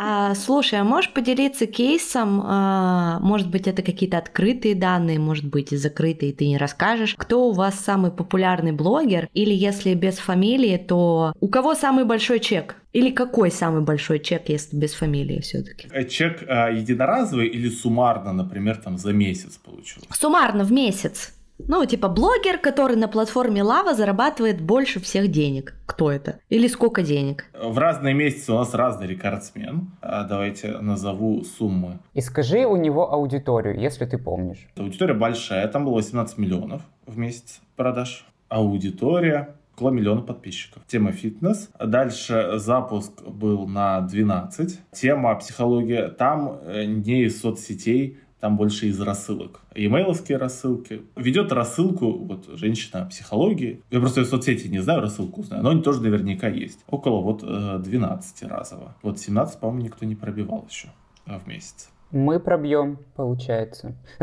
А, слушай, а можешь поделиться кейсом? А, может быть, это какие-то открытые данные, может быть, и закрытые, ты не расскажешь. Кто у вас самый популярный блогер? Или если без фамилии, то у кого самый большой чек? Или какой самый большой чек, если без фамилии все-таки? Э, чек а, единоразовый или суммарно, например, там за месяц получил? Суммарно в месяц. Ну, типа блогер, который на платформе Лава зарабатывает больше всех денег. Кто это? Или сколько денег? В разные месяцы у нас разный рекордсмен. А давайте назову суммы. И скажи у него аудиторию, если ты помнишь. Аудитория большая, там было 18 миллионов в месяц продаж. Аудитория около миллиона подписчиков. Тема фитнес. Дальше запуск был на 12. Тема психология. Там э, не из соцсетей, там больше из рассылок. Емейловские рассылки. Ведет рассылку вот женщина психологии. Я просто в соцсети не знаю, рассылку знаю, но они тоже наверняка есть. Около вот 12 э, разово. Вот 17, по-моему, никто не пробивал еще э, в месяц. Мы пробьем, получается. *laughs*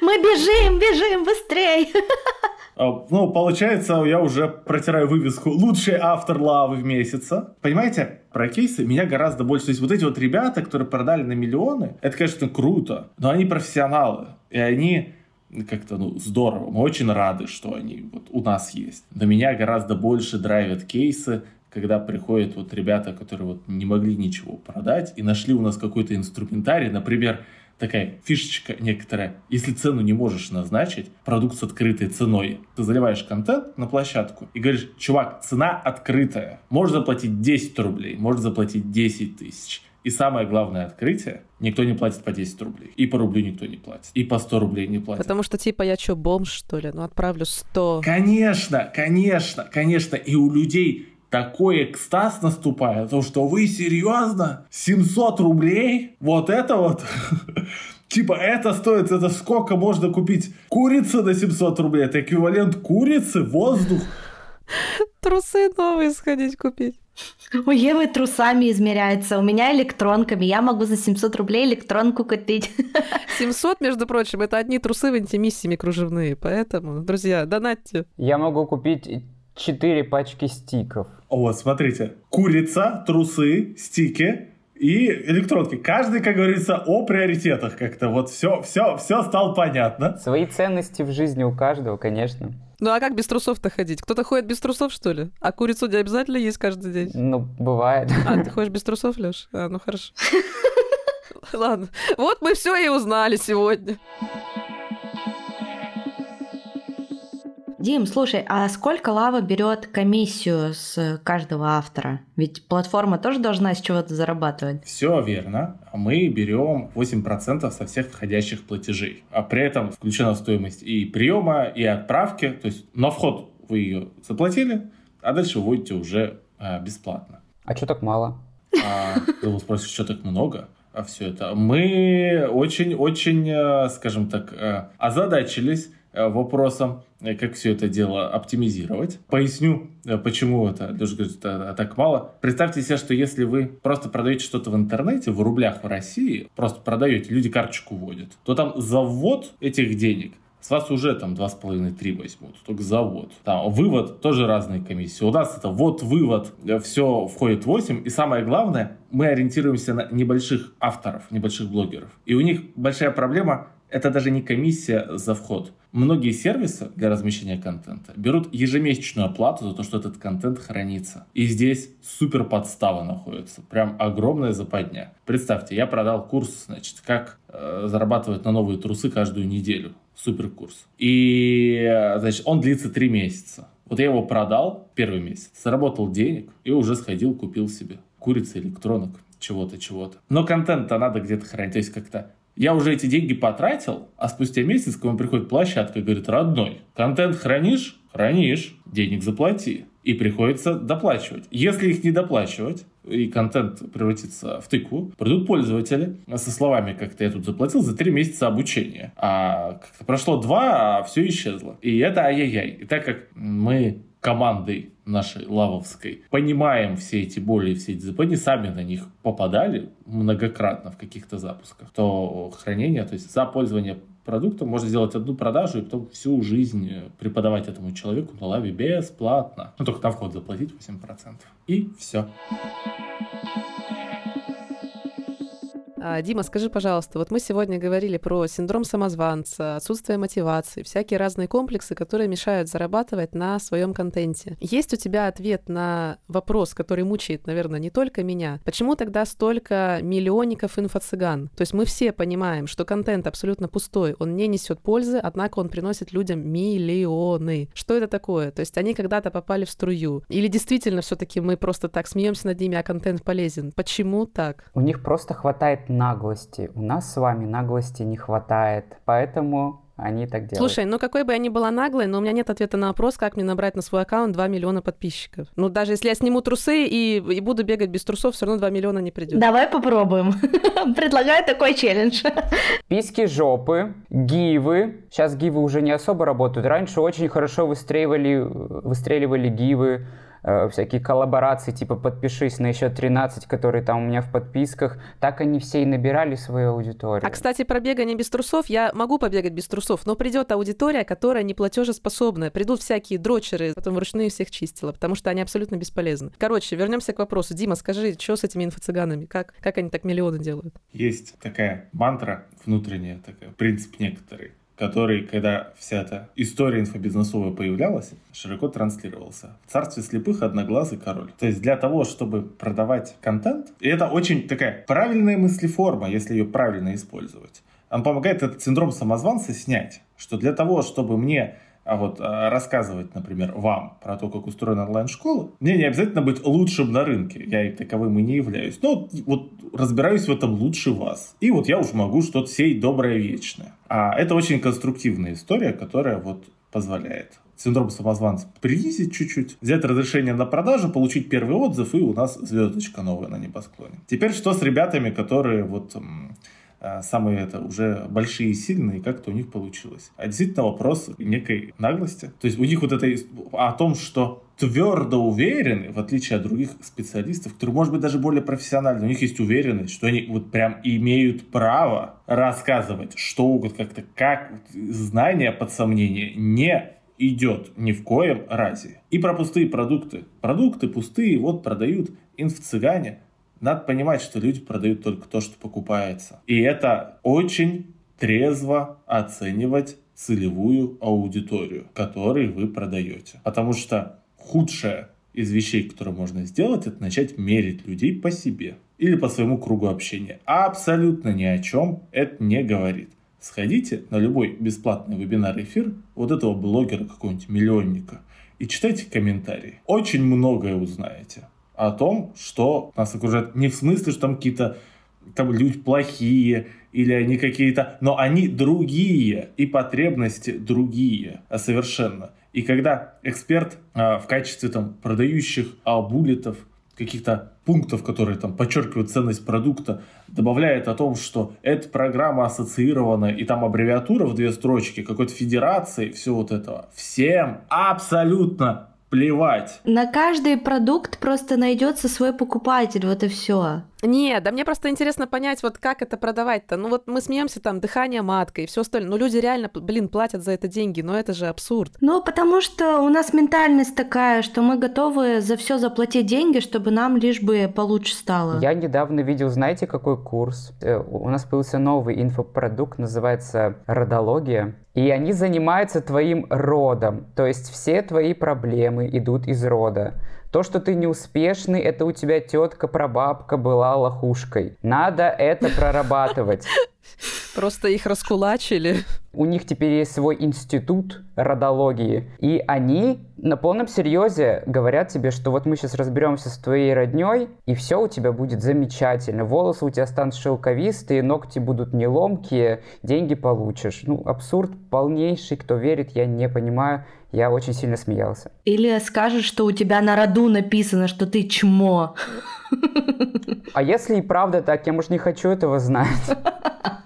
Мы бежим, бежим быстрее. *laughs* А, ну, получается, я уже протираю вывеску «Лучший автор лавы в месяца». Понимаете, про кейсы меня гораздо больше. То есть вот эти вот ребята, которые продали на миллионы, это, конечно, круто, но они профессионалы. И они как-то, ну, здорово. Мы очень рады, что они вот у нас есть. Но меня гораздо больше драйвят кейсы, когда приходят вот ребята, которые вот не могли ничего продать и нашли у нас какой-то инструментарий, например, такая фишечка некоторая. Если цену не можешь назначить, продукт с открытой ценой, ты заливаешь контент на площадку и говоришь, чувак, цена открытая. Можешь заплатить 10 рублей, можешь заплатить 10 тысяч. И самое главное открытие, никто не платит по 10 рублей. И по рублю никто не платит. И по 100 рублей не платит. Потому что типа я что, бомж, что ли? Ну отправлю 100. Конечно, конечно, конечно. И у людей такой экстаз наступает, то что вы серьезно? 700 рублей? Вот это вот? *laughs* Типа, это стоит, это сколько можно купить? Курица на 700 рублей, это эквивалент курицы, воздух. Трусы новые сходить купить. У Евы трусами измеряется, у меня электронками. Я могу за 700 рублей электронку купить. *laughs* 700, между прочим, это одни трусы в интимиссиме кружевные. Поэтому, друзья, донатьте. Я могу купить четыре пачки стиков. Вот, смотрите. Курица, трусы, стики и электронки. Каждый, как говорится, о приоритетах как-то. Вот все, все, все стало понятно. Свои ценности в жизни у каждого, конечно. Ну а как без трусов-то ходить? Кто-то ходит без трусов, что ли? А курицу не обязательно есть каждый день? Ну, бывает. А, ты ходишь без трусов, Леш? А, ну хорошо. *laughs* Ладно. Вот мы все и узнали сегодня. Дим, слушай, а сколько Лава берет комиссию с каждого автора? Ведь платформа тоже должна с чего-то зарабатывать. Все верно. Мы берем 8% со всех входящих платежей. А при этом включена стоимость и приема, и отправки. То есть на вход вы ее заплатили, а дальше вводите уже а, бесплатно. А что так мало? А, ты спросишь, что так много? А все это. Мы очень-очень, э, скажем так, э, озадачились вопросом, э, как все это дело оптимизировать. Поясню, э, почему это, даже говорит, так мало. Представьте себе, что если вы просто продаете что-то в интернете, в рублях в России, просто продаете, люди карточку вводят, то там завод этих денег с вас уже там 2,5-3 возьмут, только завод. Там вывод тоже разные комиссии. У нас это вот вывод, все входит 8. И самое главное, мы ориентируемся на небольших авторов, небольших блогеров. И у них большая проблема это даже не комиссия за вход. Многие сервисы для размещения контента берут ежемесячную оплату за то, что этот контент хранится. И здесь супер подстава находится. Прям огромная западня. Представьте, я продал курс, значит, как э, зарабатывать на новые трусы каждую неделю. Супер курс. И, значит, он длится три месяца. Вот я его продал первый месяц, заработал денег и уже сходил, купил себе курицы, электронок, чего-то, чего-то. Но контент-то надо где-то хранить. То есть как-то я уже эти деньги потратил, а спустя месяц к вам приходит площадка и говорит, родной, контент хранишь? Хранишь, денег заплати. И приходится доплачивать. Если их не доплачивать, и контент превратится в тыкву, придут пользователи со словами, как-то я тут заплатил за три месяца обучения, а как-то прошло два, а все исчезло. И это ай-яй-яй. И так как мы командой нашей лавовской понимаем все эти боли и все эти западни, сами на них попадали многократно в каких-то запусках, то хранение, то есть за пользование продуктом можно сделать одну продажу и потом всю жизнь преподавать этому человеку на лаве бесплатно. Ну, только на вход заплатить 8%. И все. Дима, скажи, пожалуйста, вот мы сегодня говорили про синдром самозванца, отсутствие мотивации, всякие разные комплексы, которые мешают зарабатывать на своем контенте. Есть у тебя ответ на вопрос, который мучает, наверное, не только меня? Почему тогда столько миллионников инфо-цыган? То есть мы все понимаем, что контент абсолютно пустой, он не несет пользы, однако он приносит людям миллионы. Что это такое? То есть они когда-то попали в струю? Или действительно все-таки мы просто так смеемся над ними, а контент полезен? Почему так? У них просто хватает наглости. У нас с вами наглости не хватает, поэтому они так делают. Слушай, ну какой бы я ни была наглой, но у меня нет ответа на вопрос, как мне набрать на свой аккаунт 2 миллиона подписчиков. Ну даже если я сниму трусы и, и буду бегать без трусов, все равно 2 миллиона не придет. Давай попробуем. *laughs* Предлагаю такой челлендж. Писки жопы, гивы. Сейчас гивы уже не особо работают. Раньше очень хорошо выстреливали, выстреливали гивы Э, всякие коллаборации, типа подпишись на еще 13, которые там у меня в подписках, так они все и набирали свою аудиторию. А, кстати, про бегание без трусов, я могу побегать без трусов, но придет аудитория, которая не платежеспособная. Придут всякие дрочеры, потом вручную всех чистила, потому что они абсолютно бесполезны. Короче, вернемся к вопросу. Дима, скажи, что с этими инфо-цыганами? Как, как они так миллионы делают? Есть такая мантра внутренняя, такая, принцип некоторый который, когда вся эта история инфобизнесовая появлялась, широко транслировался. В царстве слепых одноглазый король. То есть для того, чтобы продавать контент, и это очень такая правильная мыслеформа, если ее правильно использовать. Он помогает этот синдром самозванца снять, что для того, чтобы мне а вот а, рассказывать, например, вам про то, как устроена онлайн-школа, мне не обязательно быть лучшим на рынке. Я и таковым и не являюсь. Но вот разбираюсь в этом лучше вас. И вот я уж могу что-то сеять доброе вечное. А это очень конструктивная история, которая вот позволяет синдром самозванца принизить чуть-чуть, взять разрешение на продажу, получить первый отзыв, и у нас звездочка новая на небосклоне. Теперь что с ребятами, которые вот самые это уже большие и сильные, как-то у них получилось. А действительно вопрос некой наглости. То есть у них вот это о том, что твердо уверены, в отличие от других специалистов, которые, может быть, даже более профессиональны, у них есть уверенность, что они вот прям имеют право рассказывать что угодно, как-то, как знание под сомнение не идет ни в коем разе. И про пустые продукты. Продукты пустые, вот продают инф-цыгане. Надо понимать, что люди продают только то, что покупается. И это очень трезво оценивать целевую аудиторию, которой вы продаете. Потому что худшее из вещей, которые можно сделать, это начать мерить людей по себе или по своему кругу общения. Абсолютно ни о чем это не говорит. Сходите на любой бесплатный вебинар-эфир вот этого блогера какого-нибудь миллионника и читайте комментарии. Очень многое узнаете о том, что нас окружает. Не в смысле, что там какие-то там люди плохие или они какие-то, но они другие и потребности другие а совершенно. И когда эксперт а, в качестве там продающих а, буллетов каких-то пунктов, которые там подчеркивают ценность продукта, добавляет о том, что эта программа ассоциирована, и там аббревиатура в две строчки, какой-то федерации, все вот этого. Всем абсолютно плевать. На каждый продукт просто найдется свой покупатель, вот и все. Не, да мне просто интересно понять, вот как это продавать-то. Ну вот мы смеемся там, дыхание маткой и все остальное. Ну люди реально, блин, платят за это деньги, но это же абсурд. Ну потому что у нас ментальность такая, что мы готовы за все заплатить деньги, чтобы нам лишь бы получше стало. Я недавно видел, знаете, какой курс? Э, у нас появился новый инфопродукт, называется «Родология». И они занимаются твоим родом. То есть все твои проблемы идут из рода. То, что ты неуспешный, это у тебя тетка прабабка была лохушкой. Надо это прорабатывать. Просто их раскулачили. У них теперь есть свой институт родологии, и они на полном серьезе говорят тебе, что вот мы сейчас разберемся с твоей родней, и все у тебя будет замечательно. Волосы у тебя станут шелковистые, ногти будут не ломкие, деньги получишь. Ну, абсурд полнейший, кто верит, я не понимаю. Я очень сильно смеялся. Или скажешь, что у тебя на роду написано, что ты чмо. А если и правда так, я, может, не хочу этого знать. *laughs*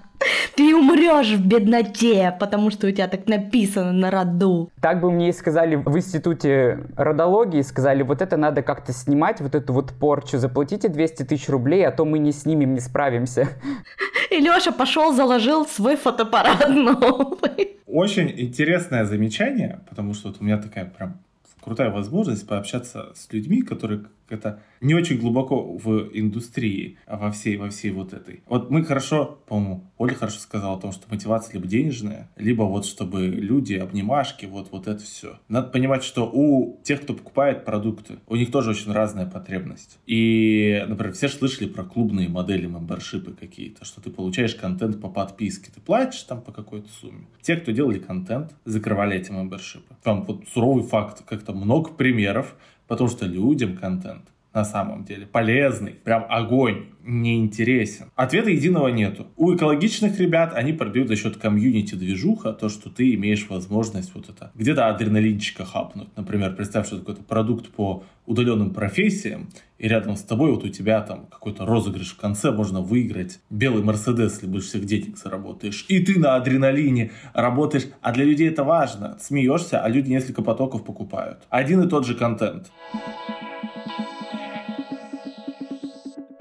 Ты умрешь в бедноте, потому что у тебя так написано на роду. Так бы мне и сказали в институте родологии, сказали, вот это надо как-то снимать, вот эту вот порчу, заплатите 200 тысяч рублей, а то мы не снимем, не справимся. *laughs* И Леша пошел, заложил свой фотоаппарат *laughs* новый. Очень интересное замечание, потому что вот у меня такая прям крутая возможность пообщаться с людьми, которые это не очень глубоко в индустрии, а во всей, во всей вот этой. Вот мы хорошо, по-моему, Оля хорошо сказала о том, что мотивация либо денежная, либо вот чтобы люди, обнимашки, вот, вот это все. Надо понимать, что у тех, кто покупает продукты, у них тоже очень разная потребность. И, например, все слышали про клубные модели, мембершипы какие-то, что ты получаешь контент по подписке, ты платишь там по какой-то сумме. Те, кто делали контент, закрывали эти мембершипы. Там вот суровый факт, как-то много примеров, Потому что людям контент на самом деле полезный, прям огонь, неинтересен. Ответа единого нету. У экологичных ребят они продают за счет комьюнити движуха, то, что ты имеешь возможность вот это где-то адреналинчика хапнуть. Например, представь, что какой-то продукт по удаленным профессиям, и рядом с тобой вот у тебя там какой-то розыгрыш в конце, можно выиграть белый Мерседес, если будешь всех денег заработаешь. И ты на адреналине работаешь. А для людей это важно. Смеешься, а люди несколько потоков покупают. Один и тот же контент.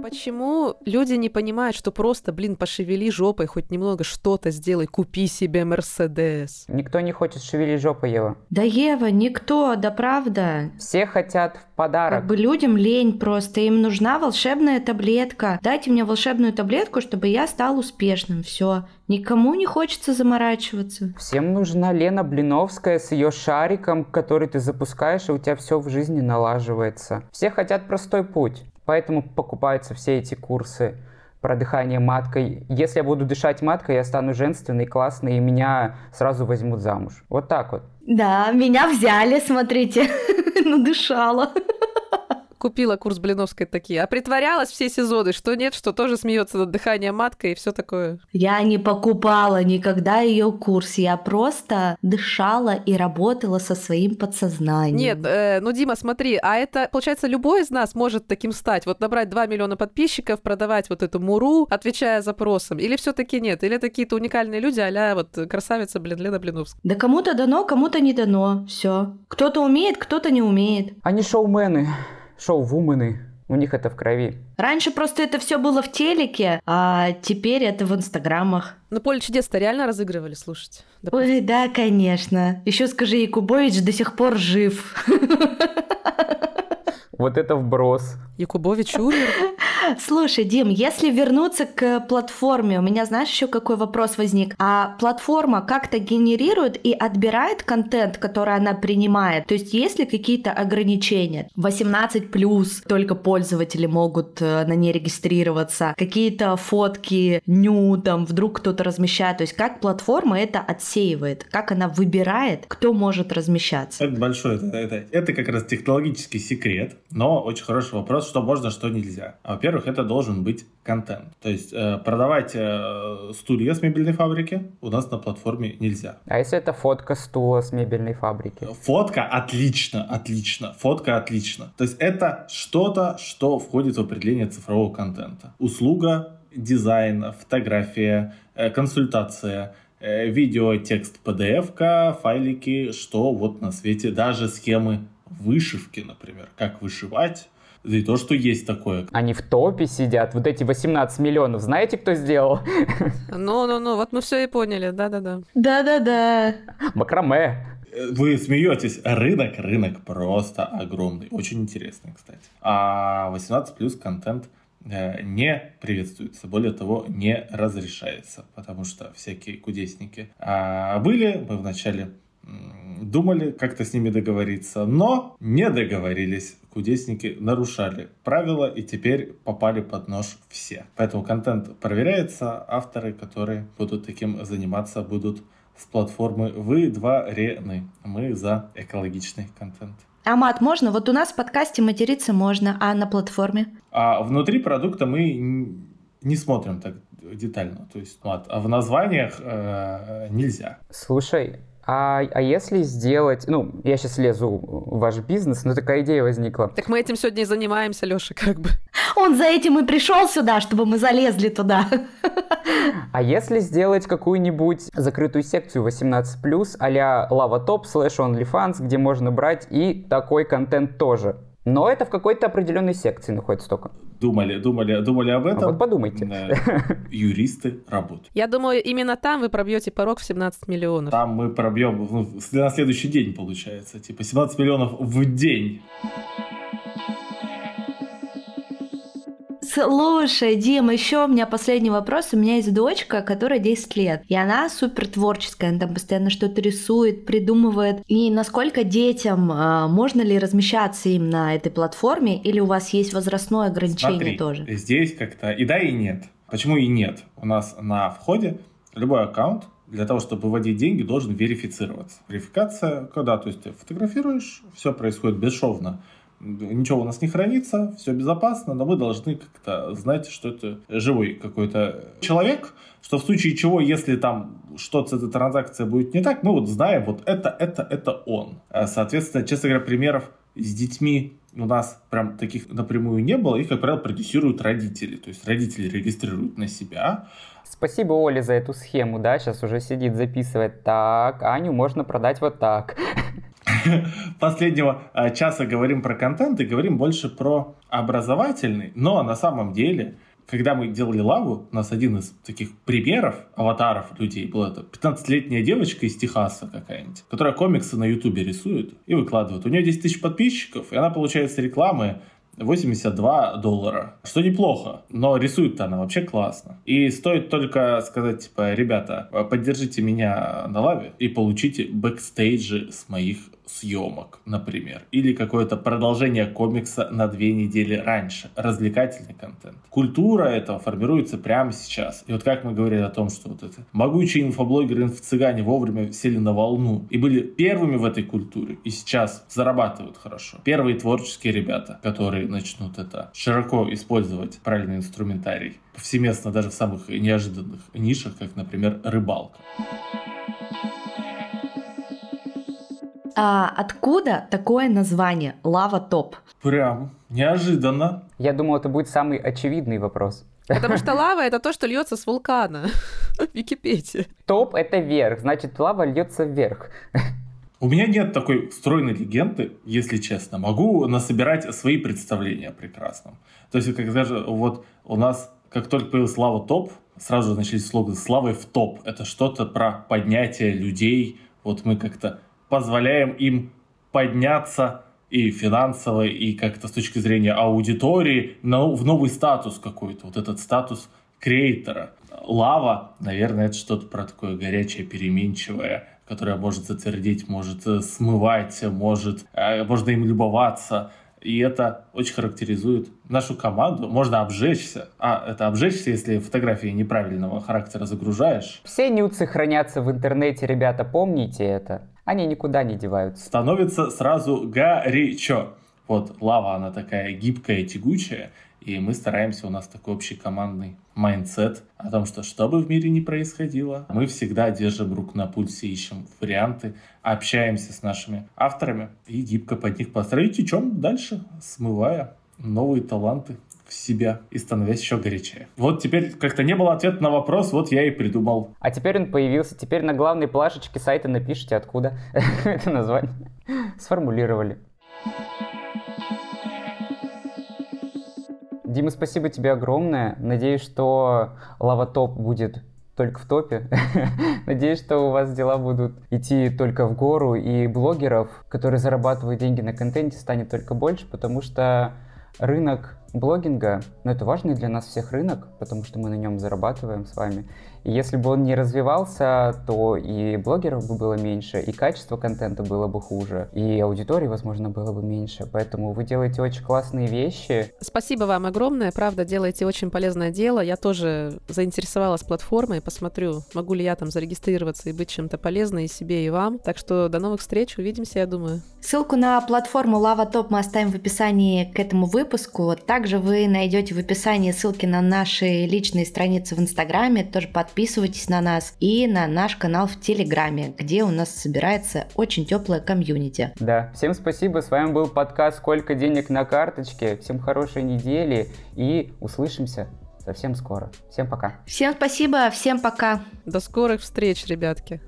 Почему люди не понимают, что просто, блин, пошевели жопой, хоть немного что-то сделай, купи себе Мерседес? Никто не хочет шевелить жопой, Ева. Да, Ева, никто, да правда. Все хотят в подарок. Как бы людям лень просто, им нужна волшебная таблетка. Дайте мне волшебную таблетку, чтобы я стал успешным. Все. Никому не хочется заморачиваться. Всем нужна Лена Блиновская с ее шариком, который ты запускаешь, и у тебя все в жизни налаживается. Все хотят простой путь. Поэтому покупаются все эти курсы про дыхание маткой. Если я буду дышать маткой, я стану женственной, классной, и меня сразу возьмут замуж. Вот так вот. Да, меня взяли, смотрите, *laughs* надышала купила курс Блиновской такие, а притворялась все сезоны, что нет, что тоже смеется над дыханием маткой и все такое. Я не покупала никогда ее курс, я просто дышала и работала со своим подсознанием. Нет, э, ну Дима, смотри, а это, получается, любой из нас может таким стать, вот набрать 2 миллиона подписчиков, продавать вот эту муру, отвечая запросам, или все таки нет, или это какие-то уникальные люди, а вот красавица, блин, Лена Блиновская. Да кому-то дано, кому-то не дано, все. Кто-то умеет, кто-то не умеет. Они шоумены шоу-вумены, у них это в крови. Раньше просто это все было в телеке, а теперь это в инстаграмах. Ну, поле чудес-то реально разыгрывали, слушайте. Допустим. Ой, да, конечно. Еще скажи, Якубович до сих пор жив. *laughs* Вот это вброс. Якубович умер? *laughs* Слушай, Дим, если вернуться к платформе, у меня, знаешь, еще какой вопрос возник? А платформа как-то генерирует и отбирает контент, который она принимает? То есть есть ли какие-то ограничения? 18 плюс только пользователи могут э, на ней регистрироваться, какие-то фотки, ню, там, вдруг кто-то размещает. То есть как платформа это отсеивает, как она выбирает, кто может размещаться? Это большой, это, это, это как раз технологический секрет, но очень хороший вопрос, что можно, что нельзя. Во-первых, во-первых, это должен быть контент. То есть э, продавать э, стулья с мебельной фабрики у нас на платформе нельзя. А если это фотка стула с мебельной фабрики? Фотка отлично, отлично. Фотка отлично. То есть это что-то, что входит в определение цифрового контента. Услуга, дизайн, фотография, э, консультация, видео, текст, PDF, файлики, что вот на свете, даже схемы вышивки, например, как вышивать, и то, что есть такое. Они в топе сидят, вот эти 18 миллионов, знаете, кто сделал? Ну-ну-ну, вот мы все и поняли, да-да-да. Да-да-да. Макраме. Вы смеетесь, рынок, рынок просто огромный, очень интересный, кстати. А 18 плюс контент э, не приветствуется, более того, не разрешается, потому что всякие кудесники а, были, мы вначале думали как-то с ними договориться, но не договорились кудесники нарушали правила и теперь попали под нож все. Поэтому контент проверяется, авторы, которые будут таким заниматься, будут с платформы «Вы два рены». Мы за экологичный контент. Амат, можно? Вот у нас в подкасте материться можно, а на платформе? А внутри продукта мы не смотрим так детально. То есть мат. А в названиях э, нельзя. Слушай, а, а если сделать, ну, я сейчас лезу в ваш бизнес, но такая идея возникла. Так мы этим сегодня и занимаемся, Леша, как бы. Он за этим и пришел сюда, чтобы мы залезли туда. А если сделать какую-нибудь закрытую секцию 18+, а-ля Lava Top slash OnlyFans, где можно брать и такой контент тоже? Но это в какой-то определенной секции находится только. Думали, думали, думали об этом. А вот подумайте. *laughs* Юристы работают. Я думаю, именно там вы пробьете порог в 17 миллионов. Там мы пробьем ну, на следующий день, получается. Типа 17 миллионов в день. Слушай, Дим, еще у меня последний вопрос. У меня есть дочка, которая 10 лет, и она супер творческая, она там постоянно что-то рисует, придумывает. И насколько детям а, можно ли размещаться им на этой платформе, или у вас есть возрастное ограничение Смотри, тоже? Здесь как-то и да, и нет. Почему и нет? У нас на входе любой аккаунт для того, чтобы выводить деньги, должен верифицироваться. Верификация, когда то есть ты фотографируешь, все происходит бесшовно ничего у нас не хранится, все безопасно, но мы должны как-то знать, что это живой какой-то человек, что в случае чего, если там что-то с этой транзакцией будет не так, мы вот знаем, вот это, это, это он. А, соответственно, честно говоря, примеров с детьми у нас прям таких напрямую не было, их, как правило, продюсируют родители. То есть родители регистрируют на себя, Спасибо Оле за эту схему, да, сейчас уже сидит, записывает. Так, Аню можно продать вот так. *laughs* *laughs* последнего а, часа говорим про контент и говорим больше про образовательный, но на самом деле когда мы делали лаву, у нас один из таких примеров аватаров людей был это 15-летняя девочка из Техаса какая-нибудь, которая комиксы на ютубе рисует и выкладывает. У нее 10 тысяч подписчиков, и она получает с рекламы 82 доллара, что неплохо, но рисует-то она вообще классно. И стоит только сказать, типа, ребята, поддержите меня на лаве и получите бэкстейджи с моих съемок, например, или какое-то продолжение комикса на две недели раньше, развлекательный контент. Культура этого формируется прямо сейчас. И вот как мы говорили о том, что вот это могучие инфоблогеры инфо-цыгане вовремя сели на волну и были первыми в этой культуре, и сейчас зарабатывают хорошо. Первые творческие ребята, которые начнут это широко использовать правильный инструментарий повсеместно даже в самых неожиданных нишах, как, например, рыбалка. А откуда такое название Лава Топ? Прям неожиданно. Я думал, это будет самый очевидный вопрос. Потому что *laughs* лава это то, что льется с вулкана. *laughs* Википедия. Топ это вверх, значит лава льется вверх. У меня нет такой стройной легенды, если честно. Могу насобирать свои представления о прекрасном. То есть, как даже вот у нас, как только появилась слава топ, сразу же начались слоганы «Славой в топ». Это что-то про поднятие людей. Вот мы как-то позволяем им подняться и финансово, и как-то с точки зрения аудитории но в новый статус какой-то, вот этот статус креатора. Лава, наверное, это что-то про такое горячее, переменчивое, которое может затвердить, может э, смывать, может, э, можно им любоваться. И это очень характеризует нашу команду. Можно обжечься. А, это обжечься, если фотографии неправильного характера загружаешь. Все нюдсы хранятся в интернете, ребята, помните это они никуда не деваются. Становится сразу горячо. Вот лава, она такая гибкая, тягучая, и мы стараемся, у нас такой общий командный mindset о том, что что бы в мире ни происходило, мы всегда держим руку на пульсе, ищем варианты, общаемся с нашими авторами и гибко под них построить, и чем дальше, смывая новые таланты в себя и становясь еще горячее. Вот теперь как-то не было ответа на вопрос, вот я и придумал. А теперь он появился. Теперь на главной плашечке сайта напишите, откуда *laughs* это название *laughs* сформулировали. Дима, спасибо тебе огромное. Надеюсь, что лаватоп будет только в топе. *laughs* Надеюсь, что у вас дела будут идти только в гору, и блогеров, которые зарабатывают деньги на контенте, станет только больше, потому что рынок блогинга, ну, это важный для нас всех рынок, потому что мы на нем зарабатываем с вами. И если бы он не развивался, то и блогеров бы было меньше, и качество контента было бы хуже, и аудитории, возможно, было бы меньше. Поэтому вы делаете очень классные вещи. Спасибо вам огромное, правда, делаете очень полезное дело. Я тоже заинтересовалась платформой, посмотрю, могу ли я там зарегистрироваться и быть чем-то полезной и себе, и вам. Так что до новых встреч, увидимся, я думаю. Ссылку на платформу Lava Top мы оставим в описании к этому выпуску. Также вы найдете в описании ссылки на наши личные страницы в Инстаграме, тоже подписывайтесь подписывайтесь на нас и на наш канал в Телеграме, где у нас собирается очень теплая комьюнити. Да, всем спасибо, с вами был подкаст «Сколько денег на карточке», всем хорошей недели и услышимся совсем скоро. Всем пока. Всем спасибо, всем пока. До скорых встреч, ребятки.